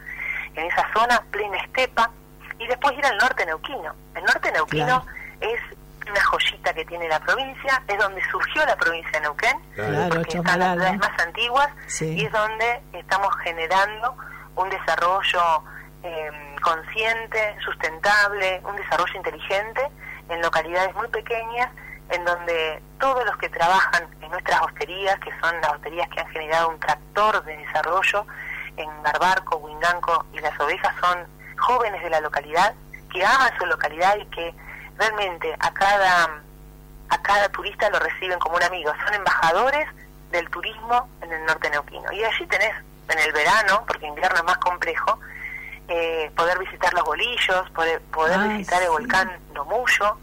en esa zona, plena estepa, y después ir al norte neuquino. El norte neuquino es una joyita que tiene la provincia, es donde surgió la provincia de Neuquén, Claro, porque están las ciudades más antiguas Sí. y es donde estamos generando un desarrollo eh, consciente, sustentable, un desarrollo inteligente en localidades muy pequeñas, en donde todos los que trabajan en nuestras hosterías, que son las hosterías que han generado un tractor de desarrollo en Barbarco, Huinganco y Las Ovejas, son jóvenes de la localidad que aman su localidad y que realmente a cada a cada turista lo reciben como un amigo. Son embajadores del turismo en el norte neuquino. Y allí tenés, en el verano, porque invierno es más complejo, eh, poder visitar los bolillos, poder, poder visitar el volcán Domuyo,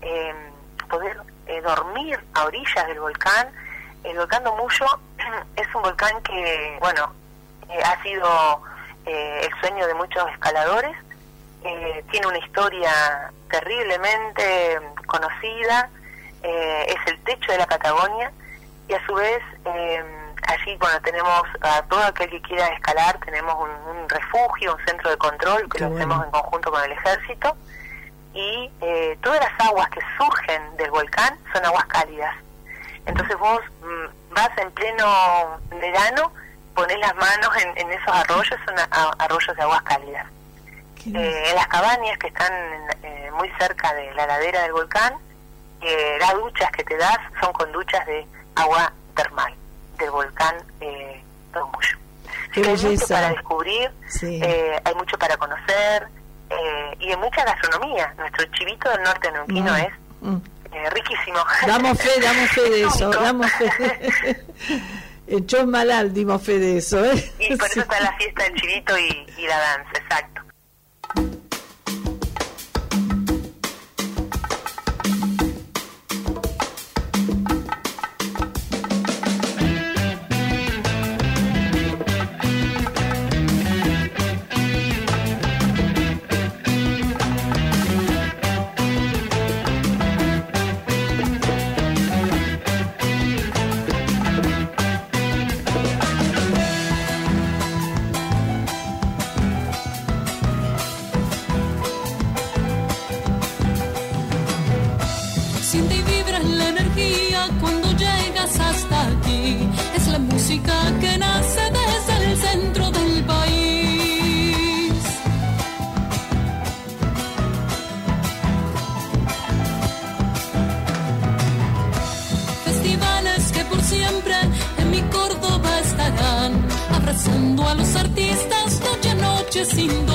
eh, poder eh, dormir a orillas del volcán. El volcán Domuyo es un volcán que, bueno, eh, ha sido eh, el sueño de muchos escaladores. Eh, tiene una historia terriblemente conocida, eh, es el techo de la Patagonia y a su vez eh, allí bueno tenemos a todo aquel que quiera escalar tenemos un, un refugio, un centro de control que Qué lo bueno. hacemos en conjunto con el ejército y eh, todas las aguas que surgen del volcán son aguas cálidas. Entonces vos mm, vas en pleno verano, pones las manos en, en esos arroyos, son a- a- arroyos de aguas cálidas. Eh, en las cabañas que están eh, muy cerca de la ladera del volcán, eh, las duchas que te das son con duchas de agua termal del volcán eh, Tomuyo. Hay mucho para descubrir, Sí. eh, hay mucho para conocer eh, y hay mucha gastronomía. Nuestro chivito del norte neuquino Mm. es Mm. eh, riquísimo. Damos fe, damos fe de eso, damos fe. En Chosmalal dimos fe de eso, ¿eh? Y por eso está la fiesta del chivito y, y la danza, exacto. Artistas noche a noche sin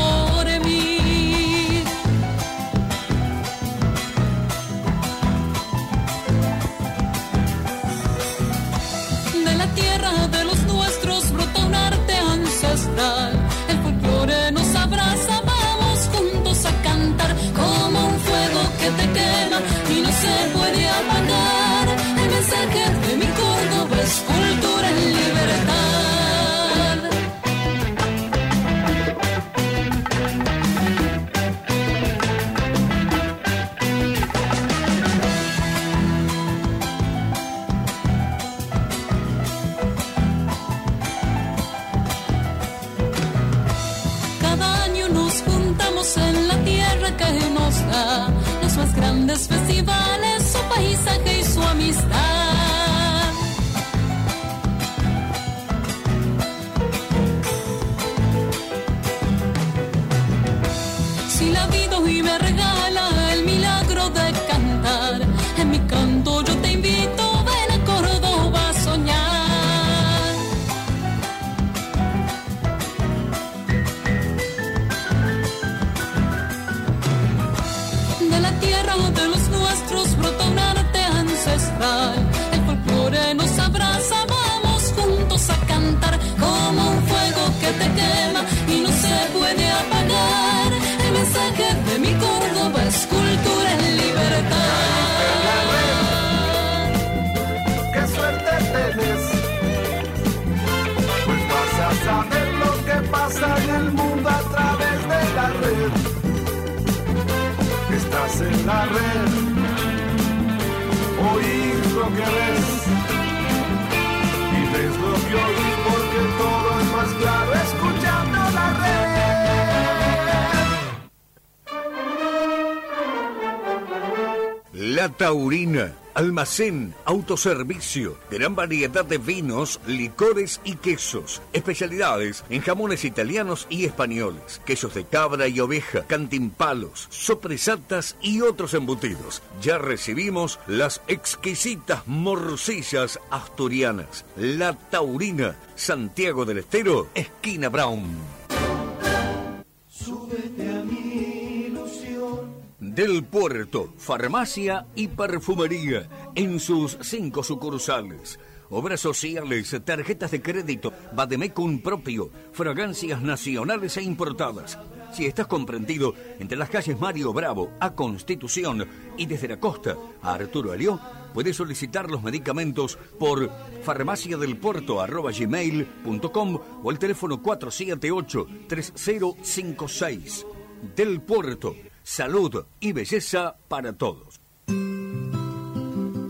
almacén, autoservicio, gran variedad de vinos, licores y quesos, especialidades en jamones italianos y españoles, quesos de cabra y oveja, cantimpalos, sopresatas y otros embutidos. Ya recibimos las exquisitas morcillas asturianas. La Taurina, Santiago del Estero, esquina Brown. Súbete a mi ilusión. Del Puerto, farmacia y perfumería en sus cinco sucursales. Obras sociales, tarjetas de crédito, Bademecum propio, fragancias nacionales e importadas. Si estás comprendido entre las calles Mario Bravo a Constitución y desde la costa a Arturo Alió, puedes solicitar los medicamentos por farmaciadelpuerto.gmail.com o el teléfono 478-3056. Del Puerto, salud y belleza para todos.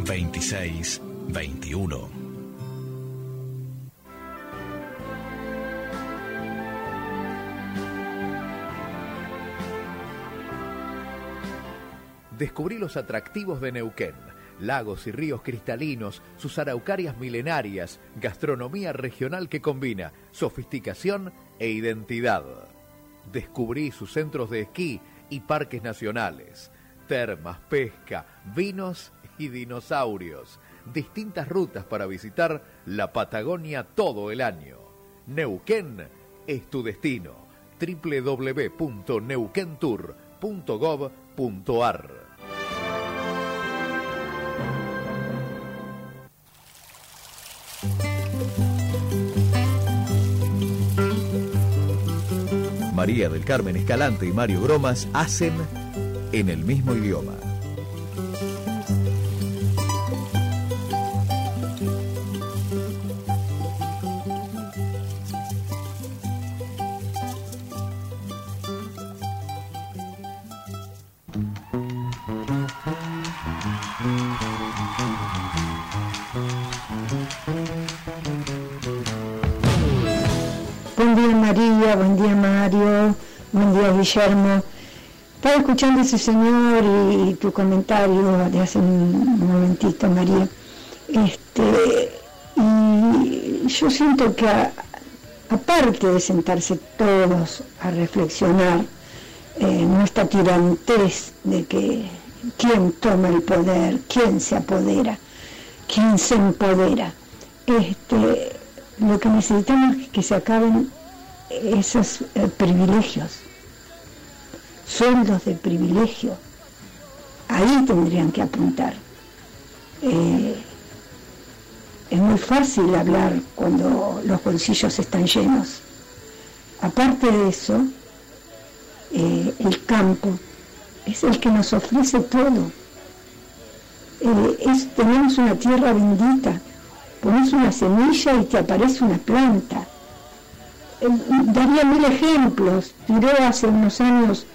26 21. Descubrí los atractivos de Neuquén, lagos y ríos cristalinos, sus araucarias milenarias, gastronomía regional que combina sofisticación e identidad. Descubrí sus centros de esquí y parques nacionales, termas, pesca, vinos y dinosaurios, distintas rutas para visitar la Patagonia todo el año. Neuquén es tu destino. www.neuquentour.gov.ar María del Carmen Escalante y Mario Bromas hacen en el mismo idioma. Buen día Guillermo. Estaba escuchando a ese señor y, tu comentario de hace un momentito, María. Este, y yo siento que aparte de sentarse todos a reflexionar eh, nuestra tirantez de que quién toma el poder, quién se apodera, quién se empodera, este, lo que necesitamos es que se acaben esos eh, privilegios, sueldos de privilegio. Ahí tendrían que apuntar. Eh, es muy fácil hablar cuando los bolsillos están llenos. Aparte de eso, eh, el campo es el que nos ofrece todo. Eh, es- tenemos una tierra bendita. Pones una semilla y te aparece una planta. Daría mil ejemplos. Tiró hace unos años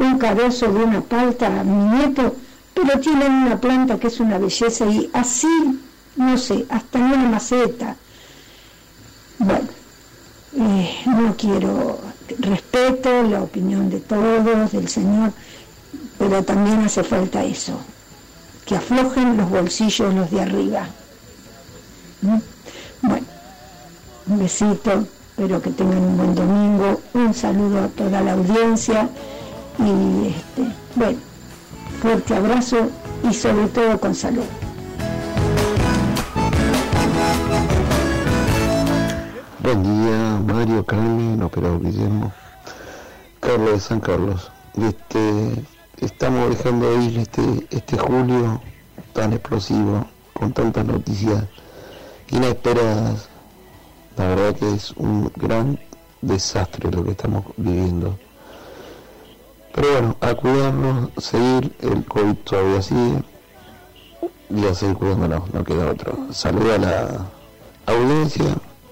un carozo de una palta a mi nieto, pero tienen una planta que es una belleza y así, no sé, hasta en una maceta. Bueno, eh, no quiero, respeto la opinión de todos, del Señor, pero también hace falta eso, que aflojen los bolsillos los de arriba. ¿Mm? Bueno, un besito, espero que tengan un buen domingo, un saludo a toda la audiencia y este, bueno, fuerte abrazo y sobre todo con salud. Buen día, Mario, Carmen, operador Guillermo, Carlos de San Carlos. Este, estamos dejando ir este, este julio tan explosivo, con tantas noticias inesperadas. La verdad que es un gran desastre lo que estamos viviendo. Pero bueno, a cuidarnos, seguir, el COVID todavía sigue y a seguir cuidándonos, no queda otro. Saluda a la audiencia.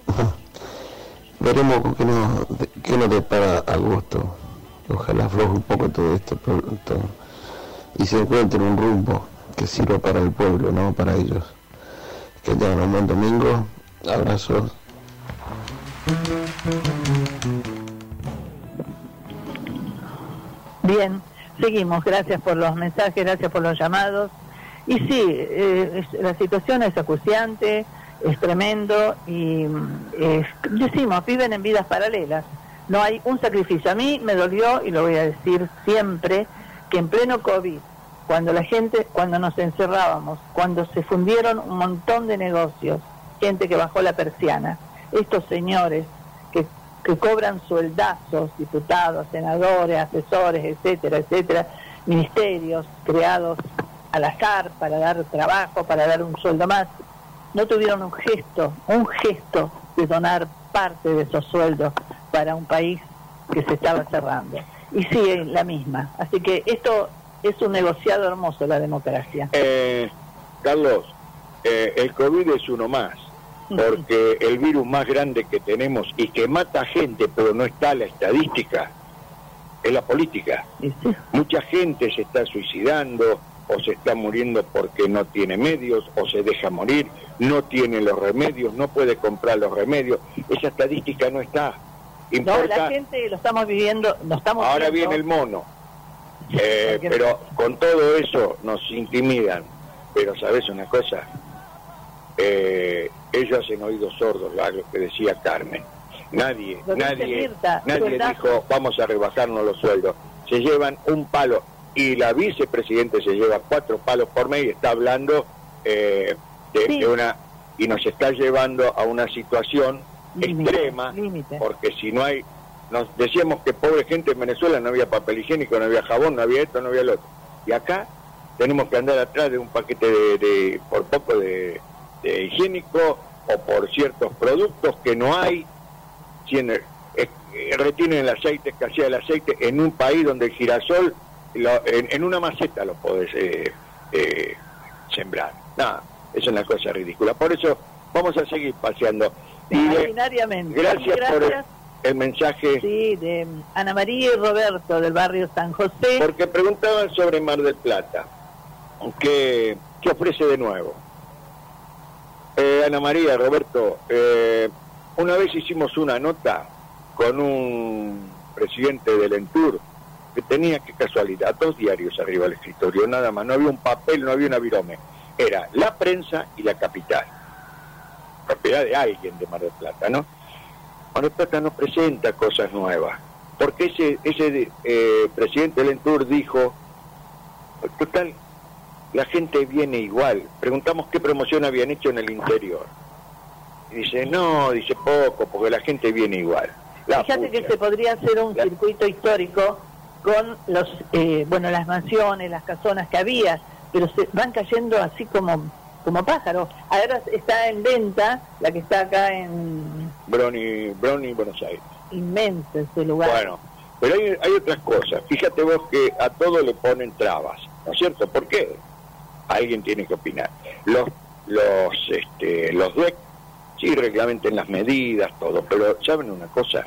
Veremos con qué nos, qué nos depara agosto. Ojalá afloje un poco todo esto pronto y se encuentre un rumbo que sirva para el pueblo, no para ellos. Que tengan un buen domingo. Abrazos. Bien, seguimos. Gracias por los mensajes, gracias por los llamados. Y sí, eh, la situación es acuciante, es tremendo y es- decimos, viven en vidas paralelas. No hay un sacrificio. A mí me dolió, y lo voy a decir siempre, que en pleno COVID, cuando la gente, cuando nos encerrábamos, cuando se fundieron un montón de negocios, gente que bajó la persiana, estos señores que, cobran sueldazos, diputados, senadores, asesores, etcétera, etcétera, ministerios creados al azar para dar trabajo, para dar un sueldo más, no tuvieron un gesto, un gesto de donar parte de esos sueldos para un país que se estaba cerrando. Y sigue la misma. Así que esto es un negociado hermoso, la democracia. Eh, Carlos, eh, el COVID es uno más, porque el virus más grande que tenemos y que mata gente, pero no está la estadística, es la política. Mucha gente se está suicidando o se está muriendo porque no tiene medios o se deja morir, no tiene los remedios, no puede comprar los remedios. Esa estadística no está. No, Importa la gente lo estamos viviendo, lo estamos Ahora viendo. viene el mono. Eh, pero con todo eso nos intimidan. Pero sabes una cosa, eh, ellos hacen oídos sordos a lo que decía Carmen. Nadie, Lo nadie, Mirta, nadie dijo vamos a rebajarnos los sueldos. Se llevan un palo y la vicepresidente se lleva cuatro palos por mes y está hablando eh, de, de una y nos está llevando a una situación extrema porque si no hay nos decíamos que pobre gente en Venezuela no había papel higiénico, no había jabón, no había esto, no había lo otro. Y acá tenemos que andar atrás de un paquete de, de- por poco de, higiénico o por ciertos productos que no hay. Tiene- eh, eh, retienen el aceite, escasea el aceite en un país donde el girasol lo- en, en una maceta lo podés eh, eh, sembrar. Nada, es una cosa ridícula. Por eso vamos a seguir paseando. Y de- Extraordinariamente. gracias, por el, Gracias. el mensaje. Sí, de Ana María y Roberto del barrio San José. Porque preguntaban sobre Mar del Plata. ¿Qué, qué ofrece de nuevo? Eh, Ana María, Roberto, eh, una vez hicimos una nota con un presidente del Entur que tenía, que casualidad, dos diarios arriba del escritorio, nada más, no había un papel, no había una virome. Era la prensa y la capital. propiedad de alguien de Mar del Plata, ¿no? Mar del Plata no presenta cosas nuevas, porque ese, ese eh, presidente del Entur dijo, total, la gente viene igual. Preguntamos qué promoción habían hecho en el interior. Y dice, no, dice poco, porque la gente viene igual. La Fíjate que se podría hacer un circuito histórico con los, eh, bueno, las mansiones, las casonas que había, pero se van cayendo así como, como pájaros. Ahora está en venta, la que está acá en Brony, Brony, Buenos Aires. inmenso ese lugar. Bueno, pero hay, hay otras cosas. Fíjate vos que a todo le ponen trabas, ¿no es cierto? ¿Por qué? Alguien tiene que opinar. Los los este, los DUEC sí reglamenten las medidas, todo, pero ¿saben una cosa?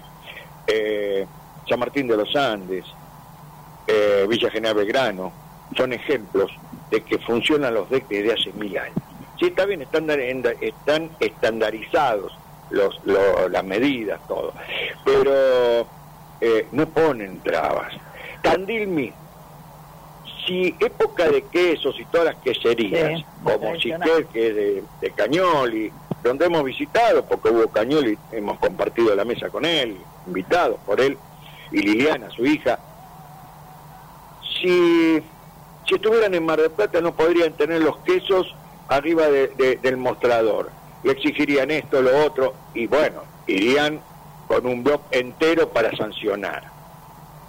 Eh, San Martín de los Andes, eh, Villa General Belgrano, son ejemplos de que funcionan los DEC desde hace mil años. Sí, está bien, están, están estandarizados los, lo- las medidas, todo, pero eh, no ponen trabas. Tandil mismo, si época de quesos y todas las queserías, Sí, como. Siquel, que es de, de Cañoli, donde hemos visitado, porque hubo Cañoli, hemos compartido la mesa con él, invitados por él, y Liliana, su hija, si, si estuvieran en Mar del Plata no podrían tener los quesos arriba de- de- del mostrador. Le exigirían esto, lo otro, y bueno, irían con un blog entero para sancionar.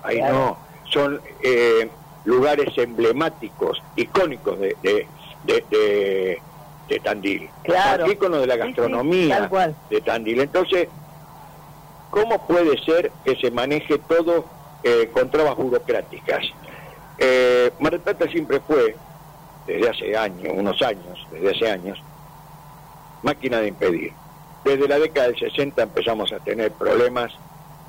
Ahí Claro. no, son eh, lugares emblemáticos, icónicos de, de, de, de- de Tandil. Claro. De la Sí, sí, gastronomía cual. de Tandil. Entonces, ¿cómo puede ser que se maneje todo eh, con trabas burocráticas? Eh, Mar del Plata siempre fue, desde hace años, unos años, desde hace años, máquina de impedir. Desde la década del 60 empezamos a tener problemas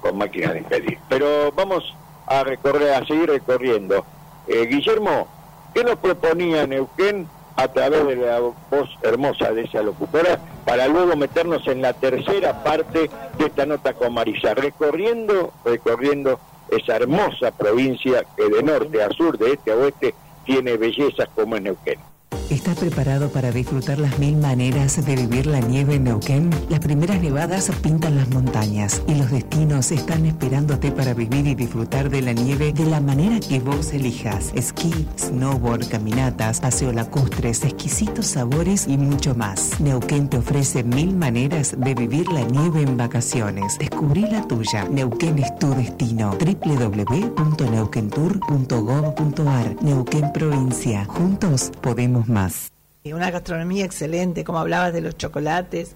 con máquinas de impedir. Pero vamos a recorrer, a seguir recorriendo. Eh, Guillermo, ¿qué nos proponía Neuquén a través de la voz hermosa de esa locutora para luego meternos en la tercera parte de esta nota con Marisa, recorriendo, recorriendo esa hermosa provincia que de norte a sur, de este a oeste, tiene bellezas como es Neuquén. ¿Estás preparado para disfrutar las mil maneras de vivir la nieve en Neuquén? Las primeras nevadas pintan las montañas y los destinos están esperándote para vivir y disfrutar de la nieve de la manera que vos elijas. Esquí, snowboard, caminatas, paseo lacustres, exquisitos sabores y mucho más. Neuquén te ofrece mil maneras de vivir la nieve en vacaciones. Descubrí la tuya. Neuquén es tu destino. www.neuquentour.gov.ar Neuquén Provincia. Juntos podemos más. Y una gastronomía excelente, como hablabas de los chocolates,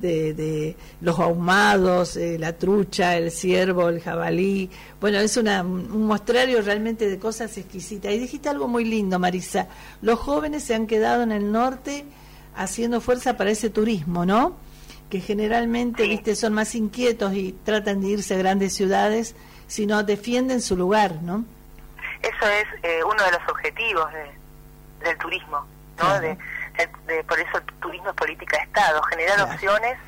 de, de los ahumados, eh, la trucha, el ciervo, el jabalí. Bueno, es una, un mostrario realmente de cosas exquisitas. Y dijiste algo muy lindo, Marisa. Los jóvenes se han quedado en el norte haciendo fuerza para ese turismo, ¿no? Que generalmente, viste, son más inquietos y tratan de irse a grandes ciudades, sino defienden su lugar, ¿no? Eso es eh, uno de los objetivos de- del turismo, ¿no? De, de- de- por eso el turismo es política de Estado, generar opciones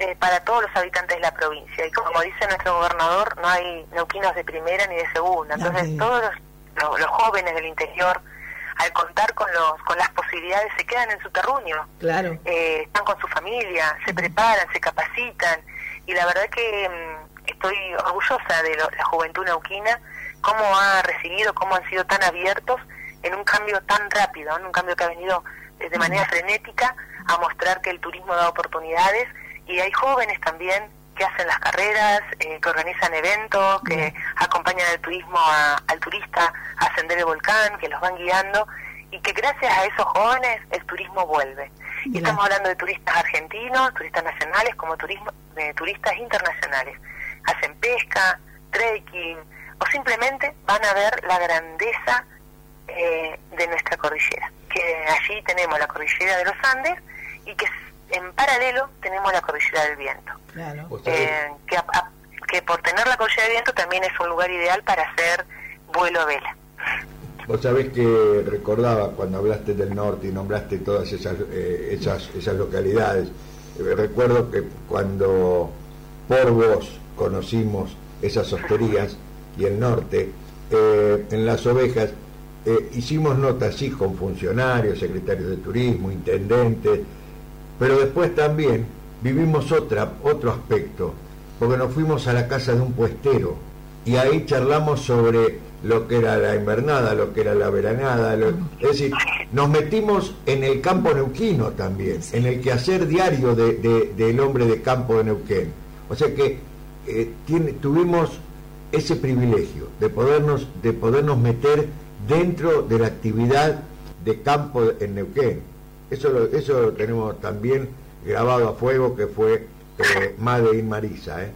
eh, para todos los habitantes de la provincia. Y como dice nuestro gobernador, no hay neuquinos de primera ni de segunda. Entonces, todos los, lo- los jóvenes del interior, al contar con, los, con las posibilidades, se quedan en su terruño. Claro. Eh, están con su familia, se preparan, se capacitan. Y la verdad que mm, estoy orgullosa de lo- la juventud neuquina, cómo ha recibido, cómo han sido tan abiertos en un cambio tan rápido, en un cambio que ha venido de manera frenética a mostrar que el turismo da oportunidades y hay jóvenes también que hacen las carreras, eh, que organizan eventos, que acompañan al turismo a- al turista a ascender el volcán, que los van guiando y que gracias a esos jóvenes el turismo vuelve. Y estamos hablando de turistas argentinos, turistas nacionales, como turismo, de turistas internacionales. Hacen pesca, trekking o simplemente van a ver la grandeza eh, de nuestra cordillera. Que allí tenemos la cordillera de los Andes y que en paralelo tenemos la cordillera del viento. Eh, que, a- a- que por tener la cordillera del viento también es un lugar ideal para hacer vuelo a vela. Vos sabés que recordaba cuando hablaste del norte y nombraste todas esas, eh, esas, esas localidades. Eh, recuerdo que cuando por vos conocimos esas hosterías y el norte, eh, en las ovejas eh, hicimos notas así con funcionarios, secretarios de turismo, intendentes, pero después también vivimos otro aspecto, porque nos fuimos a la casa de un puestero y ahí charlamos sobre lo que era la invernada, lo que era la veranada, es decir, nos metimos en el campo neuquino también, en el quehacer diario de- de- del hombre de campo de Neuquén. O sea que eh, tuvimos ese privilegio de podernos, de podernos meter dentro de la actividad de campo en Neuquén. Eso lo, eso lo tenemos también grabado a fuego que fue eh, Made in Marisa. ¿eh?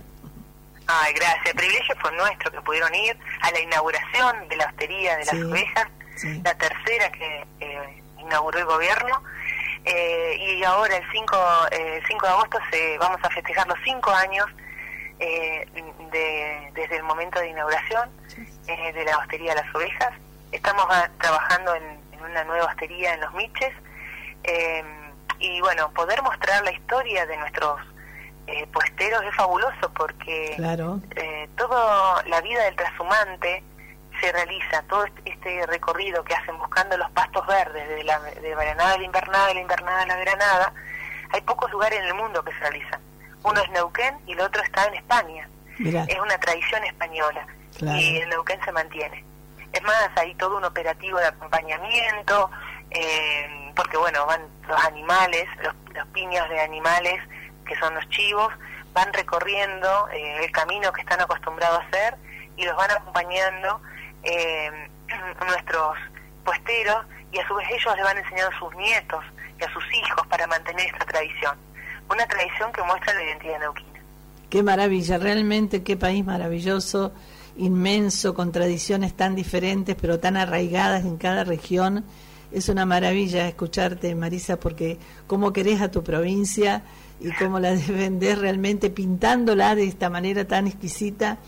Ay, gracias. El privilegio fue nuestro que pudieron ir a la inauguración de la hostería de las Sí, ovejas, la tercera que eh, inauguró el gobierno. Eh, y ahora el 5, eh, el 5 de agosto se, vamos a festejar los cinco años eh, de- desde el momento de inauguración eh, de la hostería de las ovejas. Estamos ah, trabajando en, en una nueva hostería en Los Miches. eh, y bueno, poder mostrar la historia de nuestros eh, puesteros es fabuloso porque Claro. eh, toda la vida del trashumante se realiza, todo este- este recorrido que hacen buscando los pastos verdes, de la de veranada a la invernada, de la invernada a la veranada, hay pocos lugares en el mundo que se realizan. Uno es Neuquén y el otro está en España. Mirá. Es una tradición española Claro. y en Neuquén se mantiene. Es más, hay todo un operativo de acompañamiento, eh, porque bueno, van los animales, los, los piños de animales, que son los chivos, van recorriendo eh, el camino que están acostumbrados a hacer y los van acompañando eh, nuestros puesteros y a su vez ellos le van enseñando a sus nietos y a sus hijos para mantener esta tradición. Una tradición que muestra la identidad neuquina. Qué maravilla, realmente qué país maravilloso, inmenso, con tradiciones tan diferentes, pero tan arraigadas en cada región. Es una maravilla escucharte, Marisa, porque cómo querés a tu provincia y cómo la defendés realmente pintándola de esta manera tan exquisita.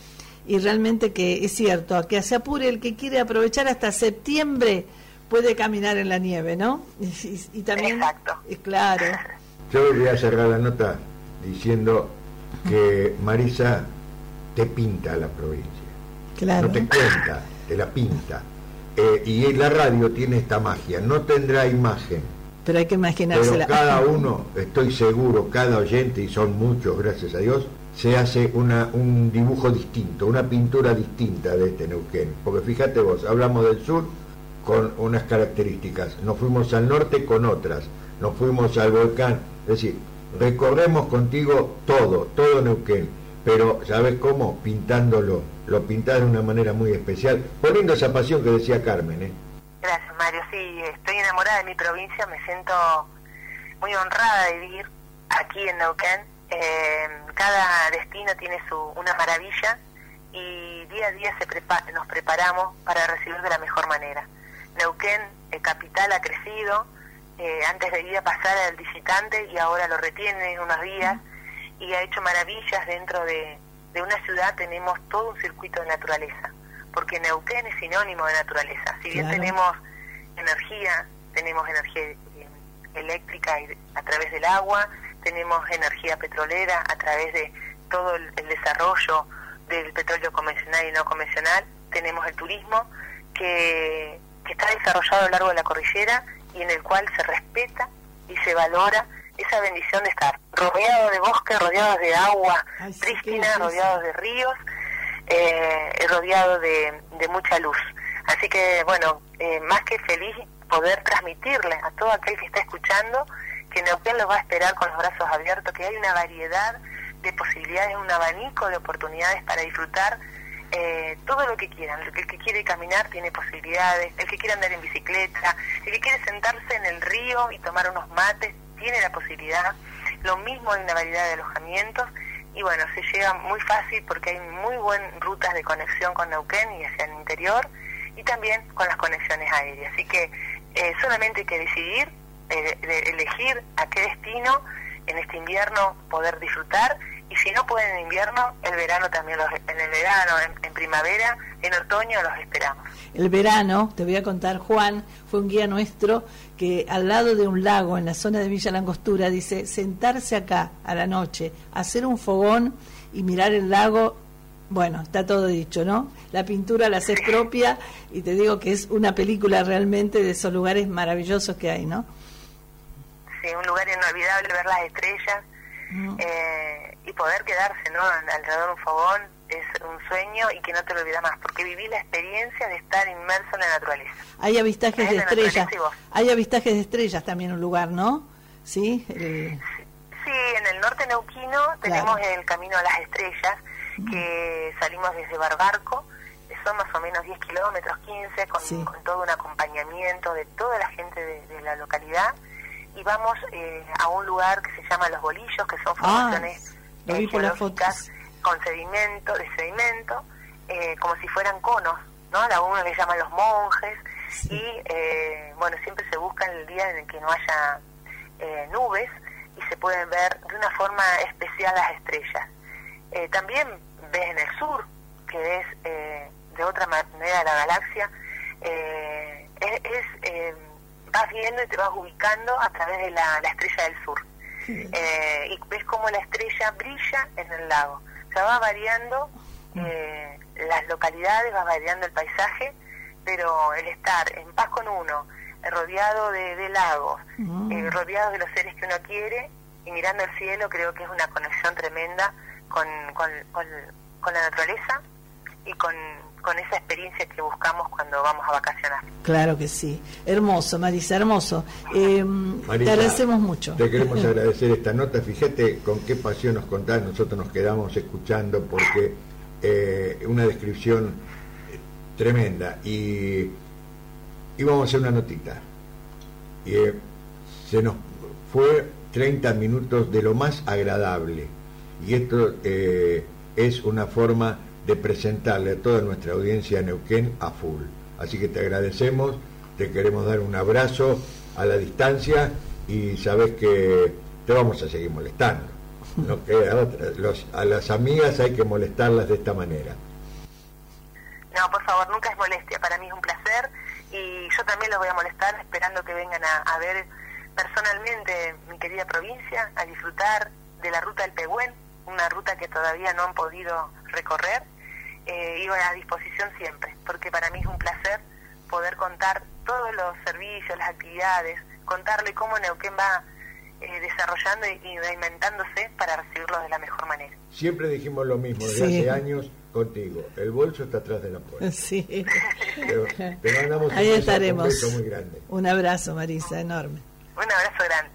Y realmente que es cierto, a que se apure el que quiere aprovechar hasta septiembre puede caminar en la nieve, ¿no? Y, y- y también, eh, claro, Yo voy a cerrar la nota diciendo que Marisa te pinta la provincia. Claro. No te cuenta, te la pinta. Eh, y la radio tiene esta magia, no tendrá imagen, Pero hay que pero imaginársela. cada uno, estoy seguro, cada oyente, y son muchos, gracias a Dios, se hace una, un dibujo distinto, una pintura distinta de este Neuquén. Porque fíjate vos, hablamos del sur con unas características, nos fuimos al norte con otras, nos fuimos al volcán, es decir, recorremos contigo todo, todo Neuquén, pero ¿sabes cómo? Pintándolo, lo pintás de una manera muy especial, poniendo esa pasión que decía Carmen, ¿eh? Gracias, Mario. Sí, estoy enamorada de mi provincia, me siento muy honrada de vivir aquí en Neuquén. Eh, cada destino tiene su una maravilla y día a día se prepa- nos preparamos para recibir de la mejor manera. Neuquén, eh, capital, ha crecido. eh, antes debía pasar al visitante y ahora lo retiene unos días y ha hecho maravillas dentro de, de una ciudad. Tenemos todo un circuito de naturaleza, porque Neuquén es sinónimo de naturaleza. Si bien Claro. tenemos energía, tenemos energía eh, eléctrica y- a través del agua, tenemos energía petrolera a través de todo el, el desarrollo del petróleo convencional y no convencional, tenemos el turismo que, que está desarrollado a lo largo de la cordillera y en el cual se respeta y se valora esa bendición de estar rodeado de bosques, rodeados de agua prístina, rodeados de ríos, eh, rodeado de, de mucha luz. Así que, bueno, eh, más que feliz poder transmitirle a todo aquel que está escuchando que Neuquén los va a esperar con los brazos abiertos, que hay una variedad de posibilidades, un abanico de oportunidades para disfrutar eh, todo lo que quieran. El que quiere caminar tiene posibilidades, el que quiere andar en bicicleta, el que quiere sentarse en el río y tomar unos mates tiene la posibilidad. Lo mismo hay una variedad de alojamientos y bueno, se llega muy fácil porque hay muy buenas rutas de conexión con Neuquén y hacia el interior y también con las conexiones aéreas. Así que eh, solamente hay que decidir, eh, de elegir a qué destino en este invierno poder disfrutar y si no pueden en invierno, el verano también, los, en el verano, en, en primavera, en otoño los esperamos. El verano, te voy a contar, Juan fue un guía nuestro que al lado de un lago en la zona de Villa Langostura dice sentarse acá a la noche, hacer un fogón y mirar el lago. Bueno, está todo dicho, ¿no? La pintura la haces propia y te digo que es una película realmente de esos lugares maravillosos que hay, ¿no? sí, un lugar inolvidable ver las estrellas Mm. eh, y poder quedarse ¿no? Al- alrededor de un fogón es un sueño y que no te lo olvidas más, porque viví la experiencia de estar inmerso en la naturaleza. Hay avistajes Es de la estrellas. Hay avistajes de estrellas también un lugar, ¿no? Sí. el- Sí, en el norte neuquino tenemos el Camino a las Estrellas, que salimos desde Barbarco, son más o menos 10 kilómetros, 15, con, con todo un acompañamiento de toda la gente de, de la localidad, y vamos eh, a un lugar que se llama Los Bolillos, que son Ah, formaciones lo eh, vi por las geológicas con sedimento, de sedimento, eh, como si fueran conos, ¿no? A uno le llaman los monjes, y eh, bueno, siempre se busca el día en el que no haya eh, nubes y se pueden ver de una forma especial las estrellas. Eh, también ves en el sur, que ves eh, de otra manera la galaxia, eh, es, es, vas viendo y te vas ubicando a través de la, la estrella del sur. Eh, y ves cómo la estrella brilla en el lago. O sea, va variando eh, las localidades, va variando el paisaje, pero el estar en paz con uno, rodeado de, de lagos, eh, rodeado de los seres que uno quiere y mirando el cielo, creo que es una conexión tremenda con, con, con, con la naturaleza y con, con esa experiencia que buscamos cuando vamos a vacacionar. Claro que sí. Hermoso, Marisa, hermoso. Eh, te Marisa, agradecemos mucho. Te queremos agradecer esta nota. Fíjate con qué pasión nos contás. Nosotros nos quedamos escuchando porque eh, una descripción eh, tremenda. Y íbamos a hacer una notita. Y eh, se nos fue 30 minutos de lo más agradable. Y esto eh, es una forma de presentarle a toda nuestra audiencia Neuquén a full. Así que te agradecemos, te queremos dar un abrazo a la distancia y sabes que te vamos a seguir molestando. No queda otra. Los- a las amigas hay que molestarlas de esta manera. No, por favor, nunca es molestia. Para mí es un placer y yo también los voy a molestar esperando que vengan a, a ver personalmente mi querida provincia, a disfrutar de la ruta del Pehuen, una ruta que todavía no han podido recorrer. Eh, y a disposición siempre, porque para mí es un placer poder contar todos los servicios, las actividades, contarle cómo Neuquén va eh, desarrollando y, reinventándose para recibirlos de la mejor manera. Siempre dijimos lo mismo desde Sí. hace años contigo. El bolso está atrás de la puerta. Sí. Te, te mandamos un Ahí estaremos. un beso muy grande. Un abrazo, Marisa, enorme. Un abrazo grande.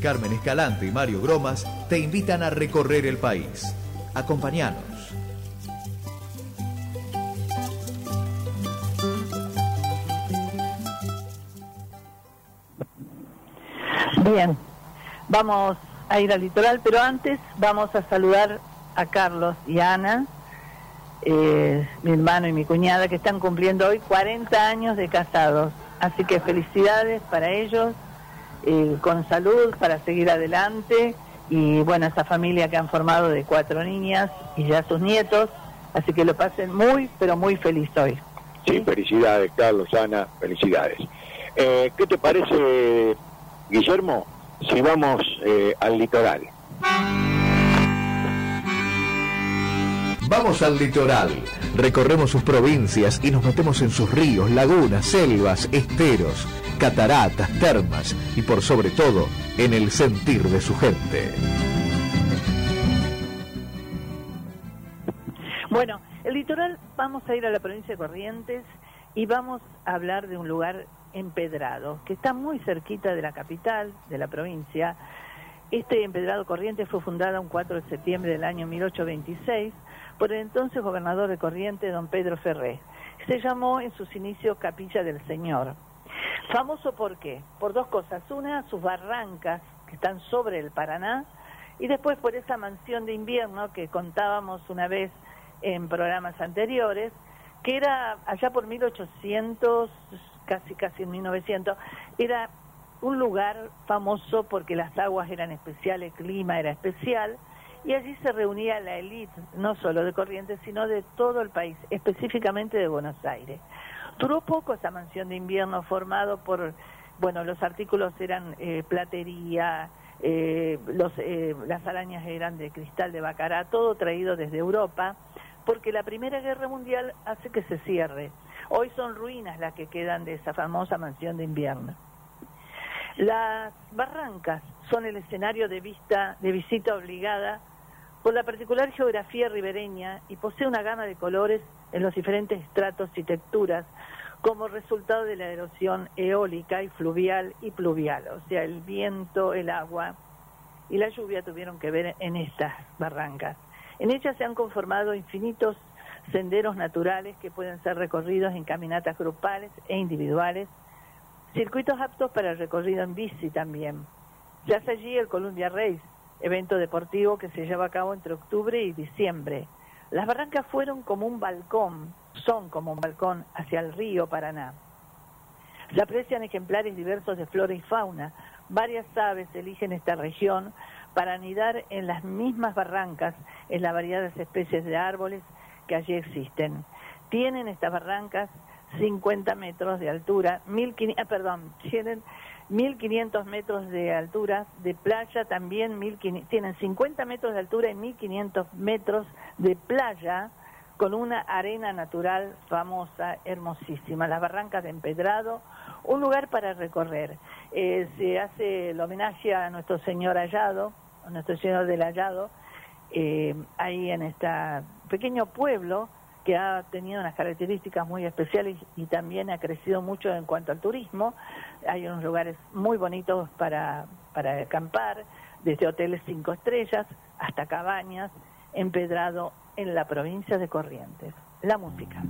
Carmen Escalante y Mario Gromas te invitan a recorrer el país. Acompáñanos. Bien, vamos a ir al litoral, pero antes vamos a saludar a Carlos y a Ana, eh, mi hermano y mi cuñada, que están cumpliendo hoy 40 años de casados. Así que felicidades para ellos, eh, con salud, para seguir adelante. Y bueno, esa familia que han formado de cuatro niñas y ya sus nietos. Así que lo pasen muy, pero muy feliz hoy. Sí, felicidades, Carlos, Ana, felicidades. Eh, ¿Qué te parece, Guillermo, si vamos eh, al litoral? Vamos al litoral. Recorremos sus provincias y nos metemos en sus ríos, lagunas, selvas, esteros, cataratas, termas y por sobre todo en el sentir de su gente. Bueno, el litoral, vamos a ir a la provincia de Corrientes y vamos a hablar de un lugar empedrado, que está muy cerquita de la capital, de la provincia. Este empedrado Corrientes fue fundado un 4 de septiembre del año 1826 por el entonces gobernador de Corrientes, don Pedro Ferré. Se llamó en sus inicios Capilla del Señor. Famoso por qué? Por dos cosas. Una, sus barrancas que están sobre el Paraná y después por esa mansión de invierno que contábamos una vez en programas anteriores, que era allá por 1800, casi casi en 1900, era un lugar famoso porque las aguas eran especiales, el clima era especial, y allí se reunía la élite, no solo de Corrientes, sino de todo el país, específicamente de Buenos Aires. Duró poco esa mansión de invierno formado por, bueno, los artículos eran eh, platería, eh, los, eh, las arañas eran de cristal de bacará, todo traído desde Europa, porque la Primera Guerra Mundial hace que se cierre. Hoy son ruinas las que quedan de esa famosa mansión de invierno. Las barrancas son el escenario de vista de visita obligada por la particular geografía ribereña y posee una gama de colores en los diferentes estratos y texturas como resultado de la erosión eólica y fluvial y pluvial, o sea, el viento, el agua y la lluvia tuvieron que ver en estas barrancas. En ellas se han conformado infinitos senderos naturales que pueden ser recorridos en caminatas grupales e individuales, circuitos aptos para el recorrido en bici también. Se hace allí el Columbia Race, evento deportivo que se lleva a cabo entre octubre y diciembre. Las barrancas fueron como un balcón, son como un balcón hacia el río Paraná. Se aprecian ejemplares diversos de flora y fauna. Varias aves eligen esta región para anidar en las mismas barrancas en las variadas especies de árboles que allí existen. Tienen estas barrancas 50 metros de altura, 1500, ah, perdón, tienen 1500 metros de altura de playa, también 1500, tienen 50 metros de altura y 1500 metros de playa con una arena natural famosa, hermosísima, las barrancas de Empedrado, un lugar para recorrer. Eh, se hace el homenaje a nuestro señor Hallado, a nuestro señor del Hallado, eh, ahí en este pequeño pueblo ha tenido unas características muy especiales y también ha crecido mucho en cuanto al turismo. Hay unos lugares muy bonitos para, para acampar, desde hoteles cinco estrellas hasta cabañas, empedrado en la provincia de Corrientes. La música.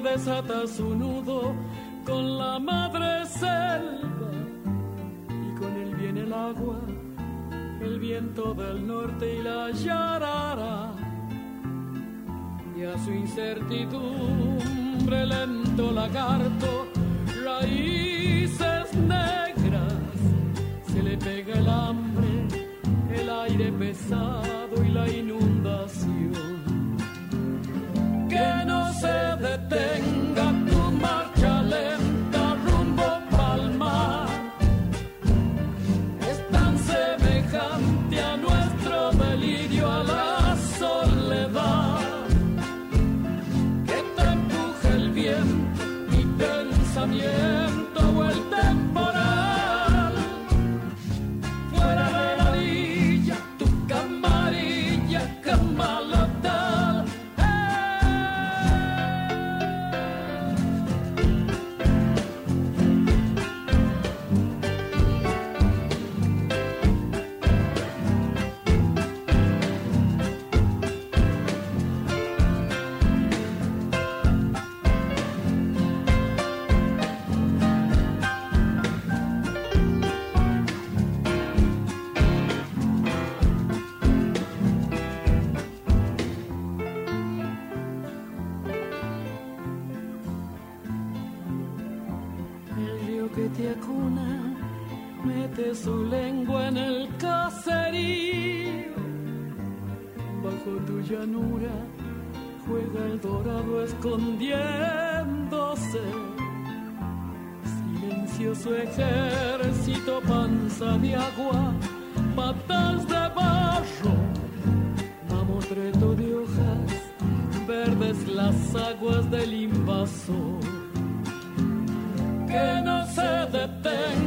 Desata su nudo con la madre selva y con él viene el agua, el viento del norte y la yarara. Y a su incertidumbre lento lagarto, raíces negras, se le pega el hambre, el aire pesado y la inundación. Se Tu llanura juega el dorado escondiéndose. Silencioso ejército, panza de agua, patas de barro, mamotreto de hojas, verdes las aguas del invasor que no se detenga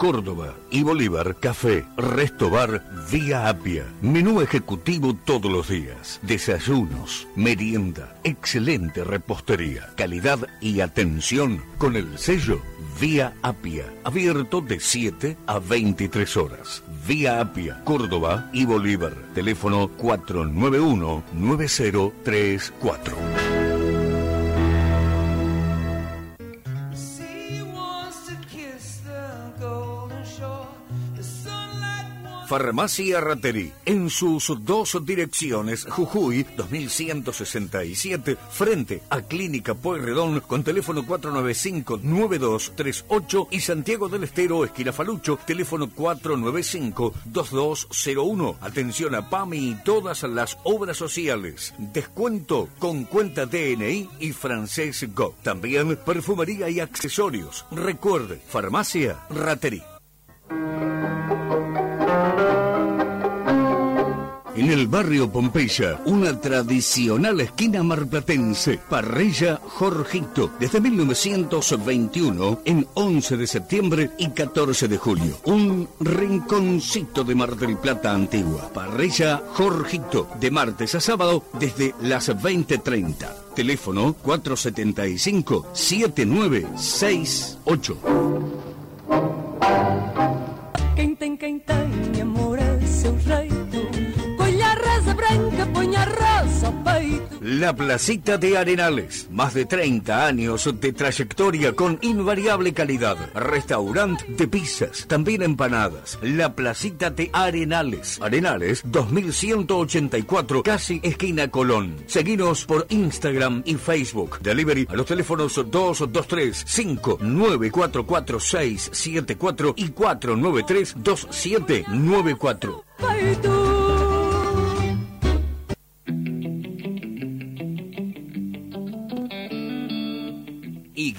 Córdoba y Bolívar, café, resto bar, vía apia. Menú ejecutivo todos los días. Desayunos, merienda, excelente repostería, calidad y atención con el sello Vía Apia. Abierto de 7 a 23 horas. Vía Apia, Córdoba y Bolívar. Teléfono 491-9034. Farmacia Raterí, en sus dos direcciones, Jujuy 2167, frente a Clínica Pueyrredón, con teléfono 495-9238 y Santiago del Estero, esquina Falucho, teléfono 495-2201. Atención a PAMI y todas las obras sociales. Descuento con cuenta DNI y Francés Go. También perfumería y accesorios. Recuerde, Farmacia Raterí. En el barrio Pompeya, una tradicional esquina marplatense, Parrilla Jorgito, desde 1921 en 11 de septiembre y 14 de julio. Un rinconcito de Mar del Plata antigua. Parrilla Jorgito, de martes a sábado desde las 20.30. Teléfono 475-7968. Seu jeito. La Placita de Arenales. Más de 30 años de trayectoria con invariable calidad. Restaurante de pizzas, también empanadas. La Placita de Arenales. Arenales 2184, casi esquina Colón. Seguinos por Instagram y Facebook. Delivery a los teléfonos 223 5944674 y 493 2794.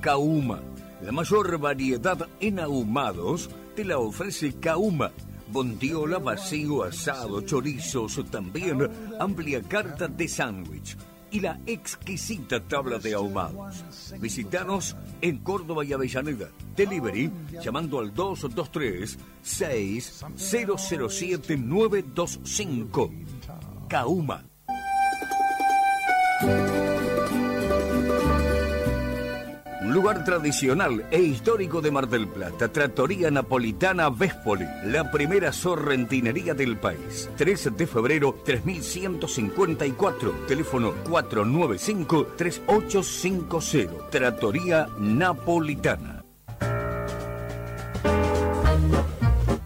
Kauma. La mayor variedad en ahumados te la ofrece Kauma. Bondiola, vacío, asado, chorizos, también amplia carta de sándwich y la exquisita tabla de ahumados. Visítanos en Córdoba y Avellaneda. Delivery llamando al 223 6007 925. Kauma. Un lugar tradicional e histórico de Mar del Plata, Trattoria Napolitana Véspoli, la primera sorrentinería del país. 13 de febrero 3154, teléfono 495-3850, Trattoria Napolitana.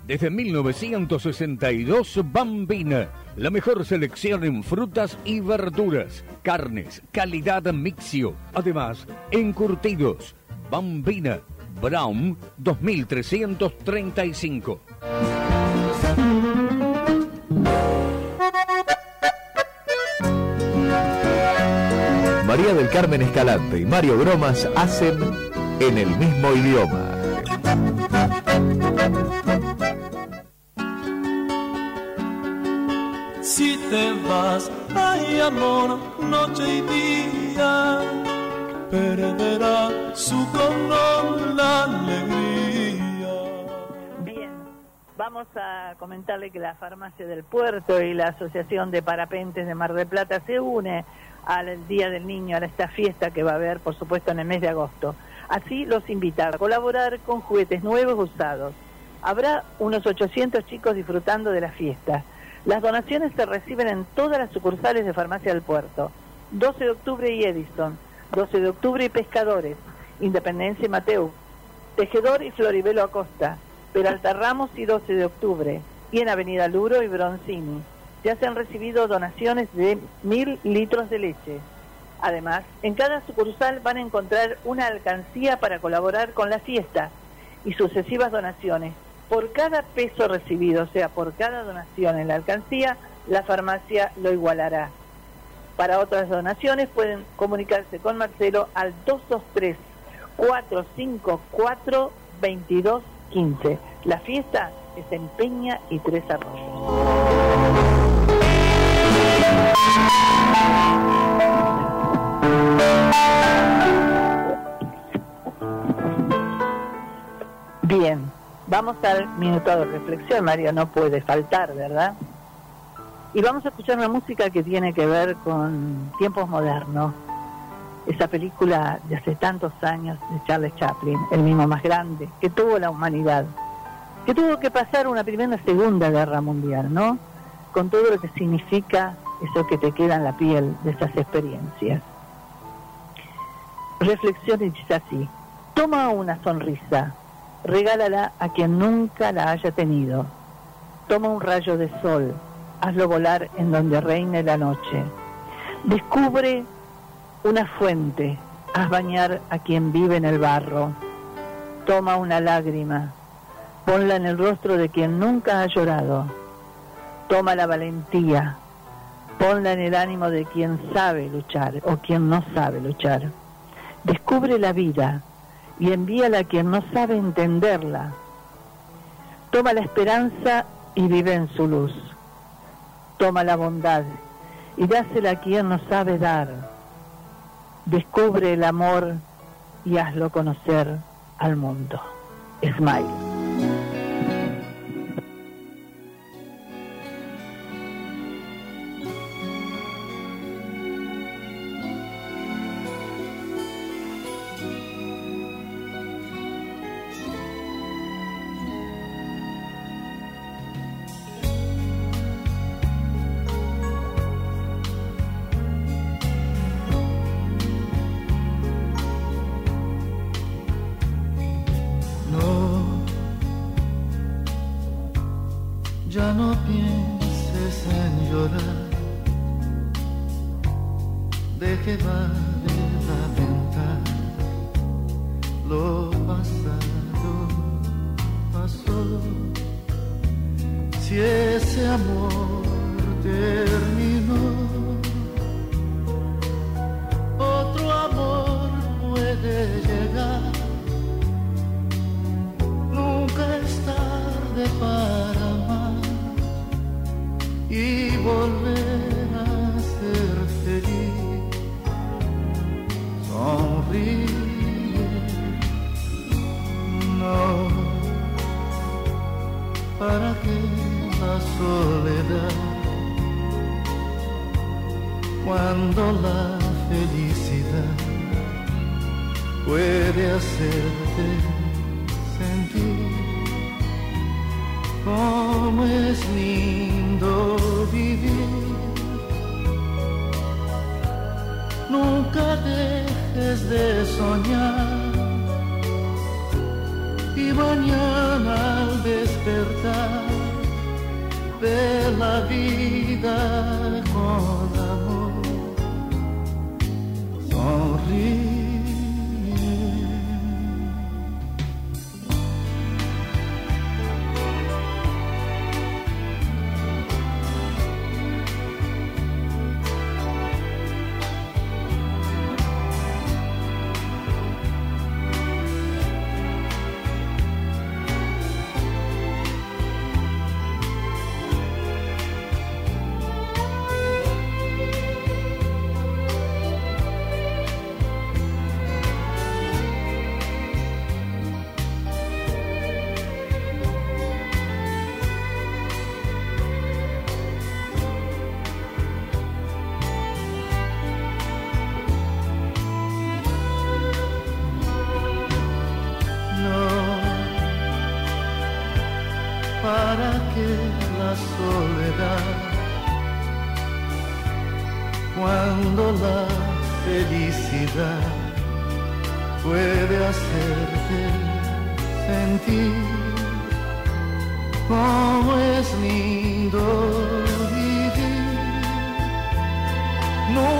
Desde 1962, Bambina, la mejor selección en frutas y verduras, carnes, calidad mixio, además, encurtidos. Bambina, Brown 2335. María del Carmen Escalante y Mario Bromas hacen en el mismo idioma. Si te vas, ay amor, noche y día, perderá su color la alegría. Bien, vamos a comentarle que la Farmacia del Puerto y la Asociación de Parapentes de Mar del Plata se une al Día del Niño, a esta fiesta que va a haber, por supuesto, en el mes de agosto. Así los invita a colaborar con juguetes nuevos usados. Habrá unos 800 chicos disfrutando de la fiesta. Las donaciones se reciben en todas las sucursales de Farmacia del Puerto. 12 de octubre y Edison, 12 de octubre y Pescadores, Independencia y Mateu, Tejedor y Floribelo Acosta, Peralta Ramos y 12 de octubre, y en Avenida Luro y Bronzini. Ya se han recibido donaciones de mil litros de leche. Además, en cada sucursal van a encontrar una alcancía para colaborar con la fiesta y sucesivas donaciones. Por cada peso recibido, o sea, por cada donación en la alcancía, la farmacia lo igualará. Para otras donaciones pueden comunicarse con Marcelo al 223 454 2215. La fiesta es en Peña y Tres Arroyos. Bien, vamos al minuto de reflexión, Mario, no puede faltar, ¿verdad? Y vamos a escuchar una música que tiene que ver con tiempos modernos. Esa película de hace tantos años de Charles Chaplin, el mismo más grande, que tuvo la humanidad, que tuvo que pasar una primera y segunda guerra mundial, ¿no? Con todo lo que significa eso que te queda en la piel de esas experiencias. Dice así, toma una sonrisa, regálala a quien nunca la haya tenido. Toma un rayo de sol, hazlo volar en donde reine la noche. Descubre una fuente, haz bañar a quien vive en el barro. Toma una lágrima, ponla en el rostro de quien nunca ha llorado. Toma la valentía, ponla en el ánimo de quien sabe luchar o quien no sabe luchar. Descubre la vida y envíala a quien no sabe entenderla. Toma la esperanza y vive en su luz. Toma la bondad y dásela a quien no sabe dar. Descubre el amor y hazlo conocer al mundo. Smile. Nunca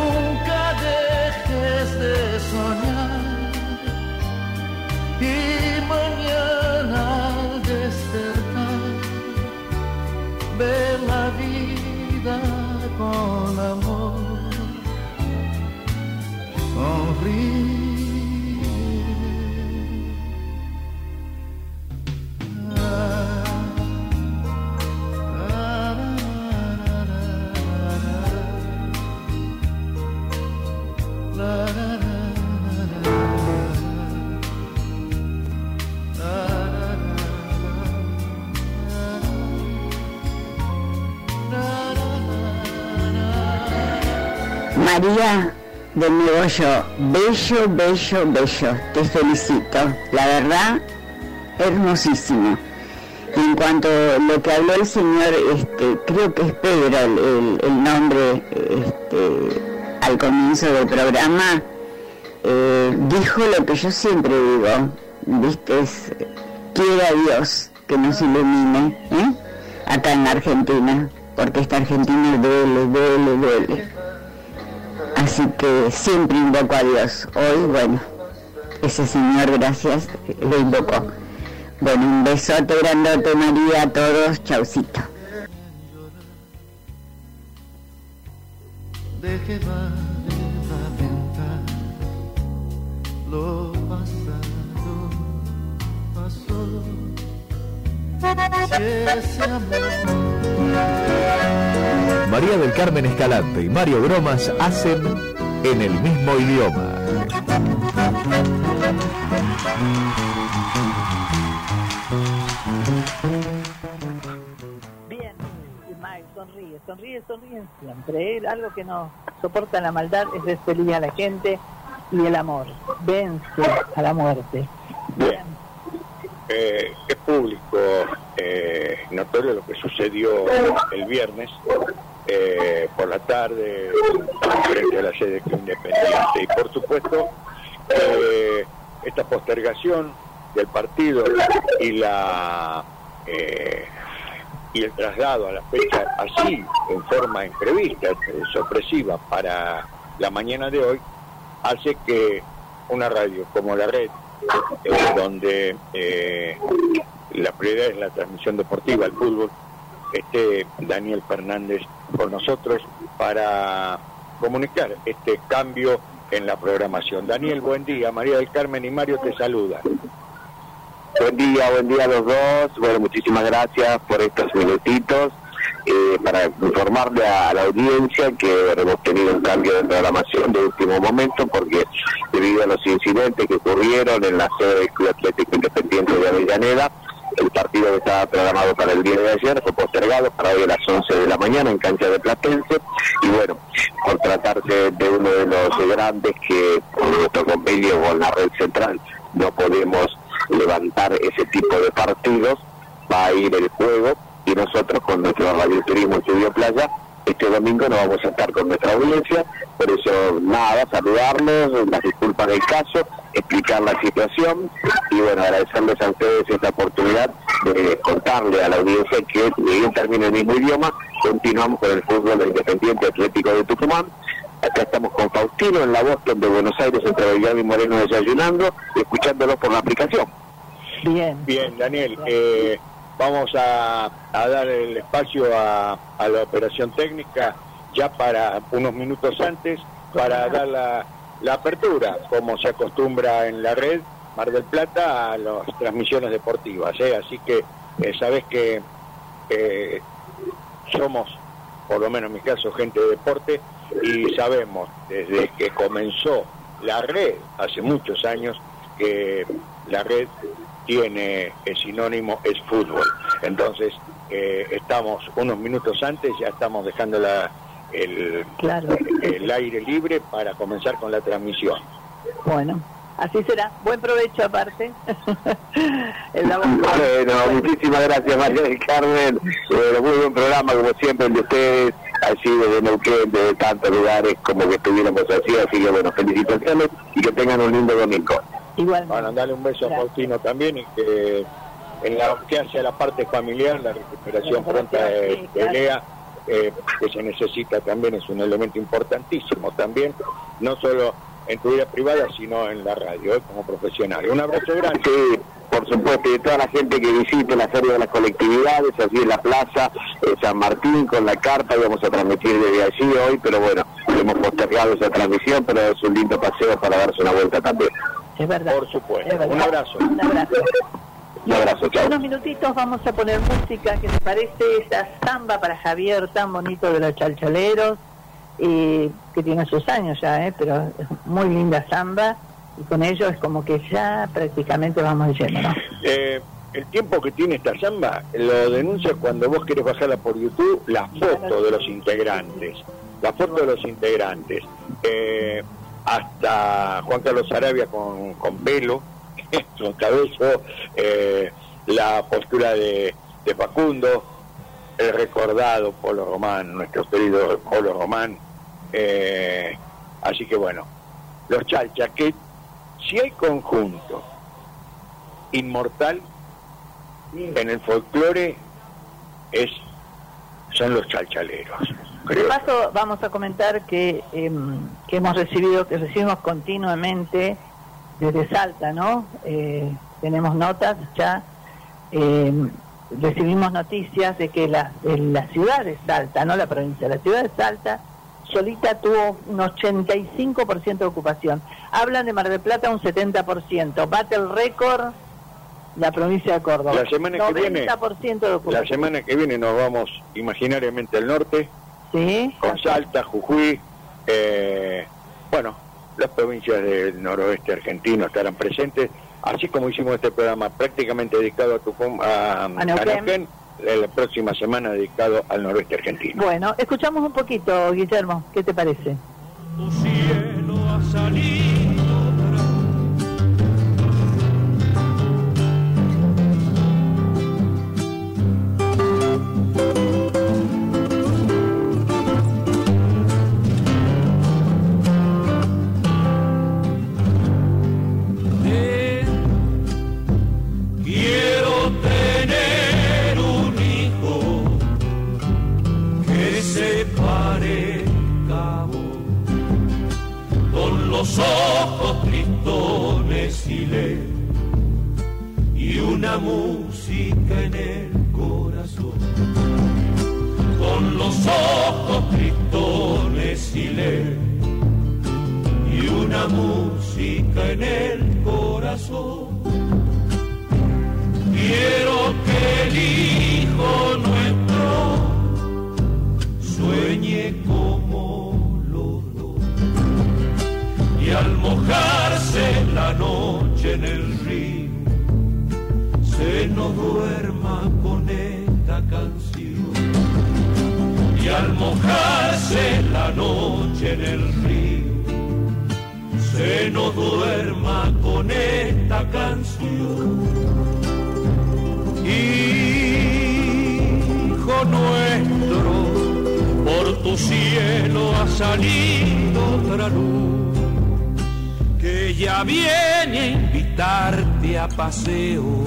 María de nuevo yo, bello, bello, bello, te felicito, la verdad, hermosísimo. Y en cuanto a lo que habló el señor, este, creo que es Pedro el nombre este, al comienzo del programa, eh, dijo lo que yo siempre digo, viste, es, quiera Dios que nos ilumine, ¿eh? acá en la Argentina, porque esta Argentina duele, duele, duele. Así que siempre invoco a Dios. Hoy, bueno, ese Señor, gracias, lo invocó. Bueno, un besote grandote, María, a todos. Chaucito. De la ventana, lo pasado pasó. María del Carmen Escalante y Mario Bromas hacen en el mismo idioma. Bien, y Mike sonríe, sonríe, sonríe siempre. ¿eh? Algo que no soporta la maldad es ver feliz a la gente y el amor. Vence a la muerte. Bien. Eh, es público eh, notorio lo que sucedió el viernes eh, por la tarde frente a la sede Independiente. Y por supuesto, eh, esta postergación del partido y la eh, y el traslado a la fecha así, en forma imprevista, sorpresiva para la mañana de hoy, hace que una radio como la red, eh, donde eh, la prioridad es la transmisión deportiva, el fútbol, esté Daniel Fernández con nosotros para comunicar este cambio en la programación. Daniel, buen día. María del Carmen y Mario te saludan. Buen día, buen día a los dos. Bueno, muchísimas gracias por estos minutitos. eh, para informarle a la audiencia que hemos tenido un cambio de programación de último momento porque debido a los incidentes que ocurrieron en la sede del Club Atlético Independiente de Avellaneda, el partido que estaba programado para el día de ayer fue postergado para hoy a las 11 de la mañana en cancha de Platense. Y bueno, por tratarse de uno de los grandes que con nuestro convenio con la red central no podemos levantar ese tipo de partidos, va a ir el juego y nosotros con nuestro Radio Turismo Estudio Playa este domingo no vamos a estar con nuestra audiencia, por eso nada, saludarlos, las disculpas del caso, explicar la situación y bueno, agradecerles a ustedes esta oportunidad de contarle a la audiencia que ni bien termina el mismo idioma, continuamos con el fútbol del Independiente Atlético de Tucumán. Acá estamos con Faustino en la Boston de Buenos Aires, entre Belgrano y Moreno desayunando, y escuchándolo por la aplicación. Bien. Bien, Daniel. eh, vamos a, dar el espacio a, a la operación técnica ya para unos minutos antes para dar la, la apertura, como se acostumbra en la red Mar del Plata, a las transmisiones deportivas. ¿eh? Así que eh, sabes que eh, somos, por lo menos en mi caso, gente de deporte y sabemos desde que comenzó la red, hace muchos años, que la red tiene el sinónimo es fútbol. Entonces, eh, estamos unos minutos antes, ya estamos dejando la, el, el aire libre para comenzar con la transmisión. Bueno, así será. Buen provecho aparte. Bueno, muchísimas gracias María del Carmen. Bueno, muy buen programa como siempre el de ustedes, así desde Neuquén, desde tantos lugares como que estuviéramos así, así que bueno, felicitaciones y que tengan un lindo domingo. Igual. Bueno, darle un beso a Faustino también y que en la que hace la parte familiar, la recuperación pronta de, de Lea, eh, que se necesita también, es un elemento importantísimo también, no solo en tu vida privada, sino en la radio, eh, como profesional. Un abrazo grande. Sí, por supuesto, y de toda la gente que visite la Feria de las Colectividades, así en la Plaza eh, San Martín con la carta, íbamos a transmitir desde allí hoy, pero bueno, hemos postergado esa transmisión, pero es un lindo paseo para darse una vuelta también. Es verdad. Por supuesto. Verdad. Un abrazo. Un abrazo. Un abrazo, chao. En unos minutitos vamos a poner música que me parece esa samba para Javier tan bonito de los chalchaleros, eh, que tiene sus años ya, eh, pero es muy linda samba y con ello es como que ya prácticamente vamos ¿no? Eh, el tiempo que tiene esta samba lo denuncia cuando vos querés bajarla por YouTube, la foto de los integrantes. La foto de los integrantes. Eh, hasta Juan Carlos Arabia con, con pelo, con cabello, eh, la postura de, de Facundo, el recordado Polo Román, nuestro querido Polo Román. Eh, así que bueno, los Chalcha, que si hay conjunto inmortal en el folclore es son los chalchaleros. De paso, vamos a comentar que, em, que hemos recibido, que recibimos continuamente desde Salta, ¿no? Eh, tenemos notas ya, em, recibimos noticias de que la, la ciudad de Salta, no la provincia, la ciudad de Salta solita tuvo un 85% de ocupación. Hablan de Mar del Plata un 70%, bate el récord la provincia de Córdoba. La semana que viene, 90% de la ocupación. semana que viene nos vamos imaginariamente al norte, Sí, con Salta, Jujuy, eh, bueno, las provincias del noroeste argentino estarán presentes, así como hicimos este programa prácticamente dedicado a, Tucum- a, a Neuquén. Neuquén, la la próxima semana dedicado al noroeste argentino. Bueno, escuchamos un poquito, Guillermo, ¿qué te parece? tu cielo ha salido Quiero que se parezca a vos, con los ojos tristones y le y una música en el corazón, con los ojos tristones y le y una música en el corazón. Quiero que el hijo nuestro sueñe como los dos. Y al mojarse la noche en el río se nos duerma con esta canción. Y al mojarse la noche en el río se nos duerma con esta canción. Hijo nuestro, tu cielo ha salido otra luz que ya viene a invitarte a paseo.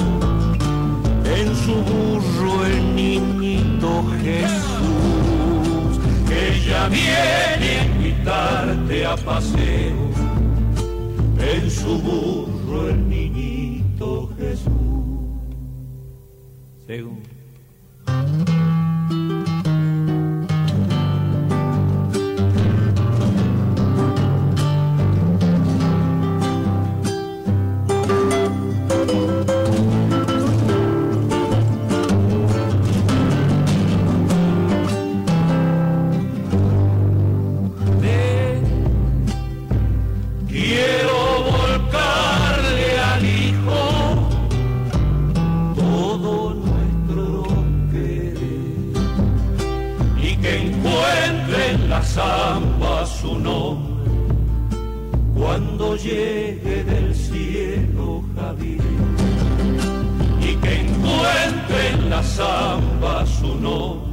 En su burro el niñito Jesús, que ya viene a invitarte a paseo. En su burro el niñito Jesús. Según. Llegue del cielo Javier y que encuentre en la zamba su nombre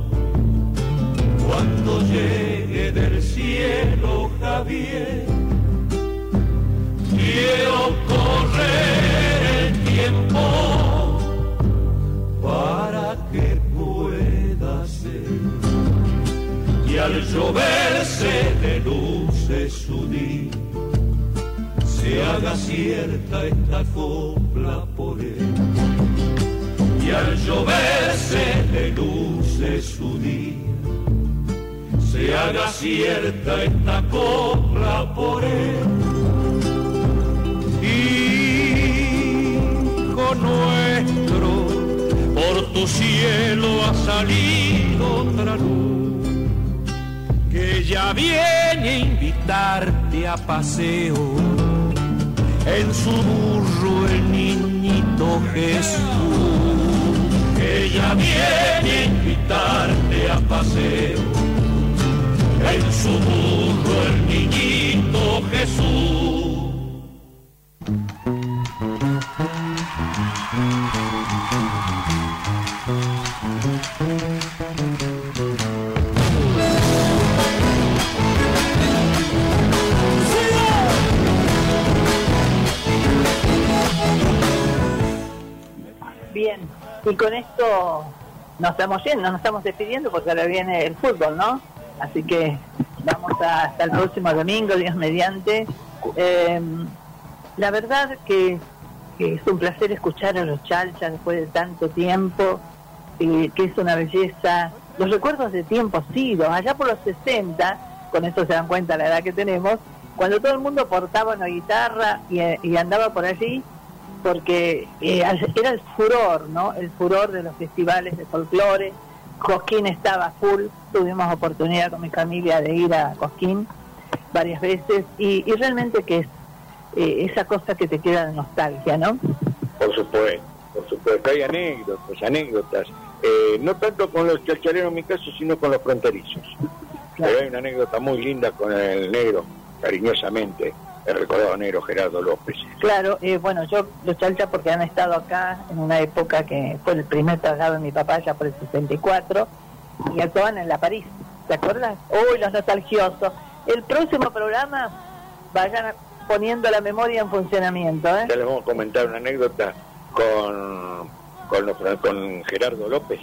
cuando llegue del cielo Javier Quiero correr el tiempo para que pueda ser. Y al lloverse de luces su día, se haga cierta esta copla por él. Y al lloverse de luces su día, se haga cierta esta copla por él. Hijo nuestro, por tu cielo ha salido otra luz, que ya viene a invitarte a paseo. En su burro el niñito Jesús, que ya viene a invitarte a paseo. En su burro el niñito Jesús. Y con esto nos estamos yendo, nos estamos despidiendo porque ahora viene el fútbol, ¿no? Así que vamos a- hasta el próximo domingo, Dios mediante. Eh, la verdad que, que es un placer escuchar a los chalchas después de tanto tiempo, y que es una belleza. Los recuerdos de tiempos idos, allá por los 60, con esto se dan cuenta la edad que tenemos, cuando todo el mundo portaba una guitarra y, y andaba por allí, porque eh, era el furor, ¿no? El furor de los festivales de folclore. Cosquín estaba full, tuvimos oportunidad con mi familia de ir a Cosquín varias veces y, y realmente que es eh, esa cosa que te queda de nostalgia, ¿no? Por supuesto, por supuesto. Hay anécdotas, anécdotas. Eh, no tanto con los chachaleros en mi caso, sino con los fronterizos. Pero hay una anécdota muy linda con el negro, cariñosamente, el recordado negro Gerardo López. Claro, eh, bueno, yo los chalchas porque han estado acá en una época que fue el primer traslado de mi papá ya por el 64 y actuaban en la París, ¿te acuerdas? Uy, los nostalgiosos. El próximo programa vayan poniendo la memoria en funcionamiento. ¿eh? Ya les vamos a comentar una anécdota con, con, los, con Gerardo López,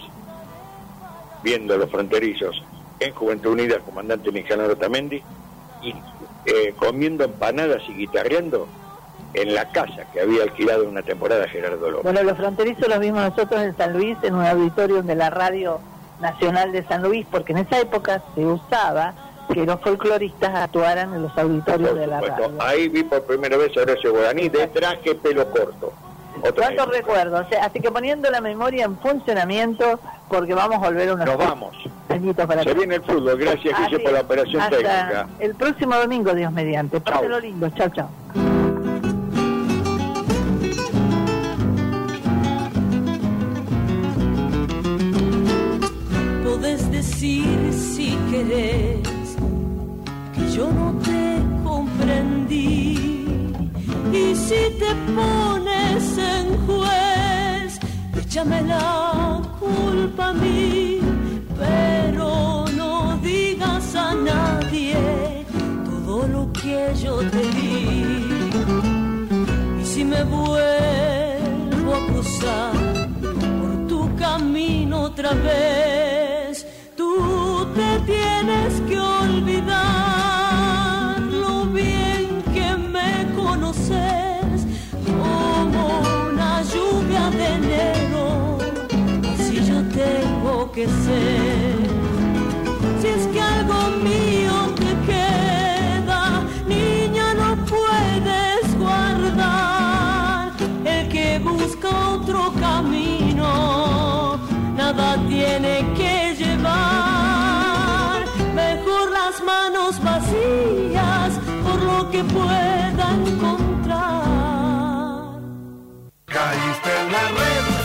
viendo los fronterizos en Juventud Unida, comandante Nicanor Otamendi, y eh, comiendo empanadas y guitarreando en la casa que había alquilado una temporada Gerardo López. Bueno, los fronterizos los vimos nosotros en San Luis, en un auditorio de la Radio Nacional de San Luis, porque en esa época se usaba que los folcloristas actuaran en los auditorios de la radio. Ahí vi por primera vez a Horacio Guaraní de traje pelo corto. ¿Cuántos recuerdos? así que poniendo la memoria en funcionamiento, porque vamos a volver a unos Nos vamos. para Se viene el fútbol, gracias Guille por la operación Hasta técnica. El próximo domingo, Dios mediante. Páselo lindo, chao, chao. Podés decir si querés que yo no te comprendí. Y si te pones en juez, échame la culpa a mí. Pero no digas a nadie todo lo que yo te di. Y si me vuelvo a cruzar por tu camino otra vez, tú te tienes que olvidar que ser, si es que algo mío te queda, niña, no puedes guardar el que busca otro camino, nada tiene que llevar. Mejor las manos vacías por lo que pueda encontrar. Caíste en la red,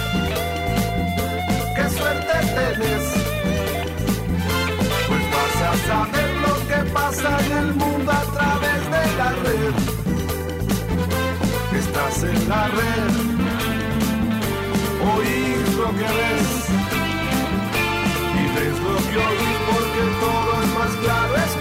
Estás en la red, oís lo que ves. Y ves lo que oís porque todo es más claro.